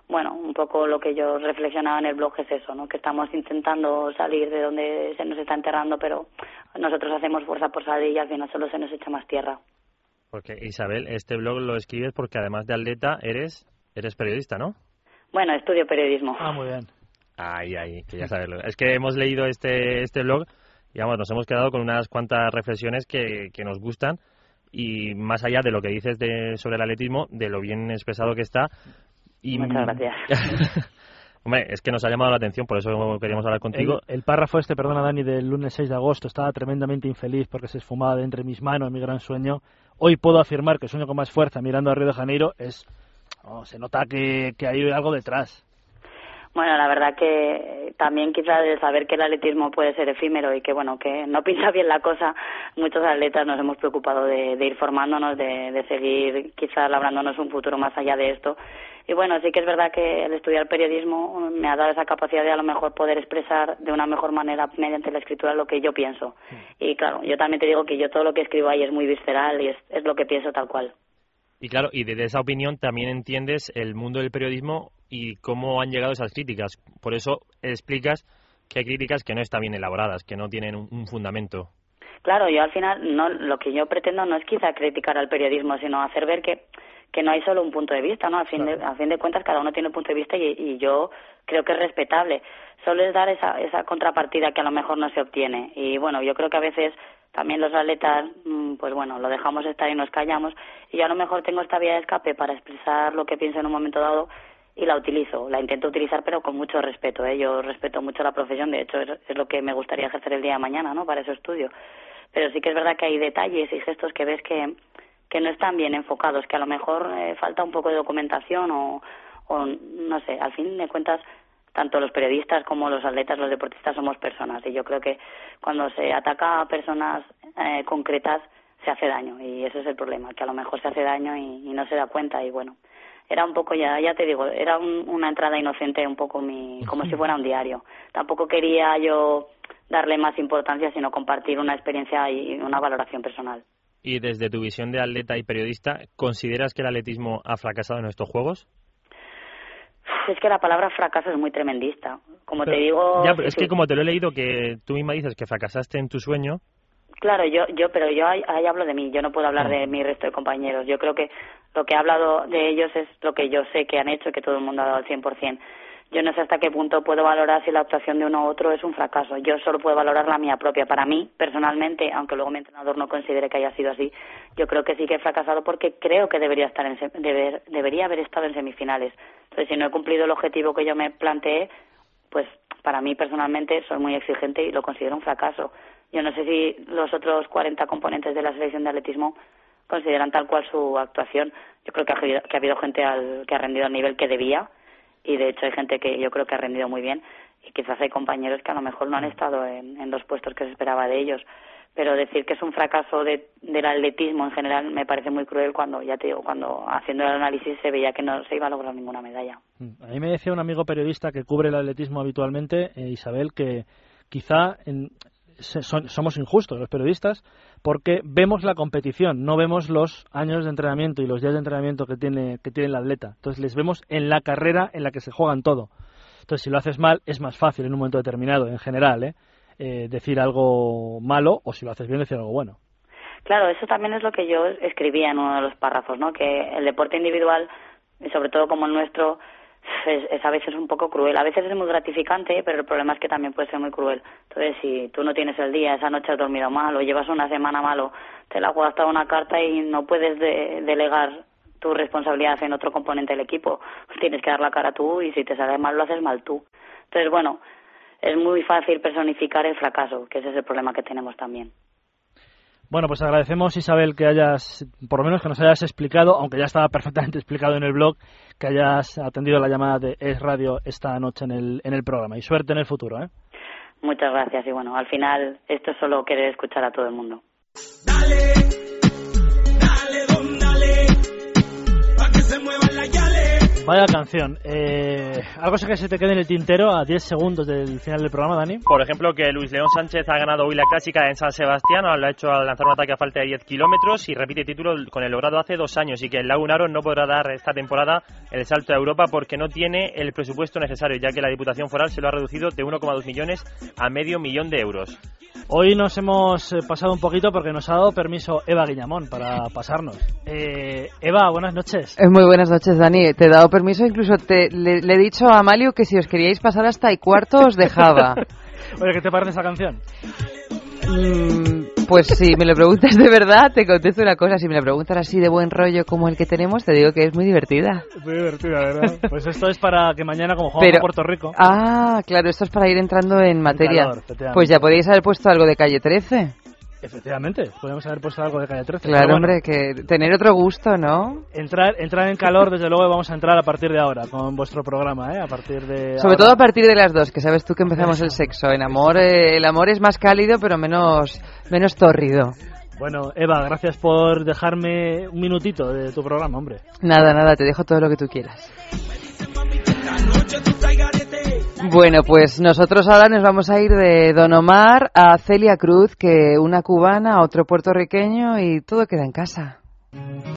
bueno, un poco lo que yo reflexionaba en el blog es eso, ¿no? Que estamos intentando salir de donde se nos está enterrando, pero nosotros hacemos fuerza por salir y al final solo se nos echa más tierra. Porque Isabel, este blog lo escribes porque además de atleta eres eres periodista, ¿no? Bueno, estudio periodismo. Ah, muy bien. Ay, ay, que ya sabes. Es que hemos leído este, este blog y vamos, nos hemos quedado con unas cuantas reflexiones que, que nos gustan y más allá de lo que dices de, sobre el atletismo, de lo bien expresado que está. Y, Muchas gracias. [laughs] Hombre, es que nos ha llamado la atención, por eso queríamos hablar contigo. El, párrafo este, perdona Dani, del lunes 6 de agosto, estaba tremendamente infeliz porque se esfumaba de entre mis manos mi gran sueño. Hoy puedo afirmar que sueño con más fuerza mirando a Río de Janeiro. Es, oh, se nota que, que hay algo detrás. Bueno, la verdad que también quizás de saber que el atletismo puede ser efímero y que bueno que no [laughs] pinta bien la cosa, muchos atletas nos hemos preocupado de, ir formándonos, de, seguir quizás labrándonos un futuro más allá de esto. Y bueno, sí que es verdad que el estudiar periodismo me ha dado esa capacidad de a lo mejor poder expresar de una mejor manera mediante la escritura lo que yo pienso. Y claro, yo también te digo que yo todo lo que escribo ahí es muy visceral y es, es lo que pienso tal cual. Y claro, y desde esa opinión también entiendes el mundo del periodismo y cómo han llegado esas críticas. Por eso explicas que hay críticas que no están bien elaboradas, que no tienen un, fundamento. Claro, yo al final no, lo que yo pretendo no es quizá criticar al periodismo, sino hacer ver que, que no hay solo un punto de vista, ¿no? A fin, de, a fin de cuentas cada uno tiene un punto de vista y, y yo creo que es respetable. Solo es dar esa, esa contrapartida que a lo mejor no se obtiene. Y bueno, yo creo que a veces también los atletas, mm, pues bueno, lo dejamos estar y nos callamos. Y yo a lo mejor tengo esta vía de escape para expresar lo que pienso en un momento dado y la utilizo, la intento utilizar pero con mucho respeto, ¿eh? yo respeto mucho la profesión, de hecho es, lo que me gustaría ejercer el día de mañana, ¿no? Para ese estudio. Pero sí que es verdad que hay detalles y gestos que ves que, que no están bien enfocados, que a lo mejor eh, falta un poco de documentación o, o no sé, al fin de cuentas tanto los periodistas como los atletas, los deportistas somos personas y yo creo que cuando se ataca a personas eh, concretas se hace daño y ese es el problema, que a lo mejor se hace daño y, y no se da cuenta y bueno, era un poco ya, ya te digo, era una entrada inocente un poco mi, como si fuera un diario. Tampoco quería yo darle más importancia, sino compartir una experiencia y una valoración personal. Y desde tu visión de atleta y periodista, ¿consideras que el atletismo ha fracasado en estos Juegos? Es que la palabra fracaso es muy tremendista. Como te digo... Ya, es que como te lo he leído, que tú misma dices que fracasaste en tu sueño, Claro, yo, yo, pero yo ahí, hablo de mí, yo no puedo hablar de mi resto de compañeros. Yo creo que lo que he hablado de ellos es lo que yo sé que han hecho, que todo el mundo ha dado al 100%. Yo no sé hasta qué punto puedo valorar si la actuación de uno u otro es un fracaso. Yo solo puedo valorar la mía propia. Para mí, personalmente, aunque luego mi entrenador no considere que haya sido así, yo creo que sí que he fracasado porque creo que debería, estar en, deber, debería haber estado en semifinales. Entonces, si no he cumplido el objetivo que yo me planteé, pues para mí personalmente soy muy exigente y lo considero un fracaso. Yo no sé si los otros 40 componentes de la selección de atletismo consideran tal cual su actuación. Yo creo que ha, que ha habido gente al, que ha rendido al nivel que debía y de hecho hay gente que yo creo que ha rendido muy bien y quizás hay compañeros que a lo mejor no han estado en, en los puestos que se esperaba de ellos. Pero decir que es un fracaso de, del atletismo en general me parece muy cruel cuando, ya te digo, cuando haciendo el análisis se veía que no se iba a lograr ninguna medalla. A mí me decía un amigo periodista que cubre el atletismo habitualmente, eh, Isabel, que quizá somos injustos los periodistas porque vemos la competición, no vemos los años de entrenamiento y los días de entrenamiento que tiene, que tiene el atleta. Entonces les vemos en la carrera en la que se juegan todo. Entonces si lo haces mal es más fácil en un momento determinado, en general, ¿eh? Eh, decir algo malo o si lo haces bien decir algo bueno. Claro, eso también es lo que yo escribía en uno de los párrafos, ¿no? Que el deporte individual, sobre todo como el nuestro, es, a veces un poco cruel. A veces es muy gratificante, pero el problema es que también puede ser muy cruel. Entonces, si tú no tienes el día, esa noche has dormido mal o llevas una semana malo, te la juegas toda una carta y no puedes delegar tu responsabilidad en otro componente del equipo. Tienes que dar la cara tú y si te sale mal, lo haces mal tú. Entonces, bueno, es muy fácil personificar el fracaso, que ese es el problema que tenemos también. Bueno, pues agradecemos Isabel que hayas, por lo menos que nos hayas explicado, aunque ya estaba perfectamente [laughs] explicado en el blog, que hayas atendido la llamada de Es Radio esta noche en el, en el programa. Y suerte en el futuro, ¿eh? Muchas gracias. Y bueno, al final esto es solo querer escuchar a todo el mundo. Dale, dale, Vaya canción. Eh, ¿Algo que se te quede en el tintero a 10 segundos del final del programa, Dani? Por ejemplo, que Luis León Sánchez ha ganado hoy la clásica en San Sebastián, lo ha hecho al lanzar un ataque a falta de 10 kilómetros y repite título con el logrado hace dos años y que el Lagunaro no podrá dar esta temporada el salto a Europa porque no tiene el presupuesto necesario, ya que la Diputación Foral se lo ha reducido de 1,2 millones a medio millón de euros. Hoy nos hemos eh, pasado un poquito porque nos ha dado permiso Eva Guillamón para pasarnos. Eh, Eva, buenas noches. Muy buenas noches, Dani. Te he dado permiso, incluso te, le, he dicho a Amalio que si os queríais pasar hasta y cuarto os dejaba. [laughs] Oye, ¿qué te parece esa canción? Mm, pues si me lo preguntas de verdad, te contesto una cosa. Si me lo preguntas así de buen rollo como el que tenemos, te digo que es muy divertida. Muy divertida, ¿verdad? Pues esto es para que mañana, como jugamos a Puerto Rico. Ah, claro, esto es para ir entrando en materia. pues ya podéis haber puesto algo de calle 13. Efectivamente, podemos haber puesto algo de calle 13. Claro, hombre, que tener otro gusto, ¿no? Entrar, entrar en calor, desde luego vamos a entrar a partir de ahora con vuestro programa, ¿eh? A partir de. Sobre todo a partir de las dos, que sabes tú que empezamos el sexo. En amor, eh, el amor es más cálido, pero menos, menos tórrido. Bueno, Eva, gracias por dejarme un minutito de tu programa, hombre. Nada, nada, te dejo todo lo que tú quieras. Bueno, pues nosotros ahora nos vamos a ir de Don Omar a Celia Cruz, que una cubana, otro puertorriqueño y todo queda en casa.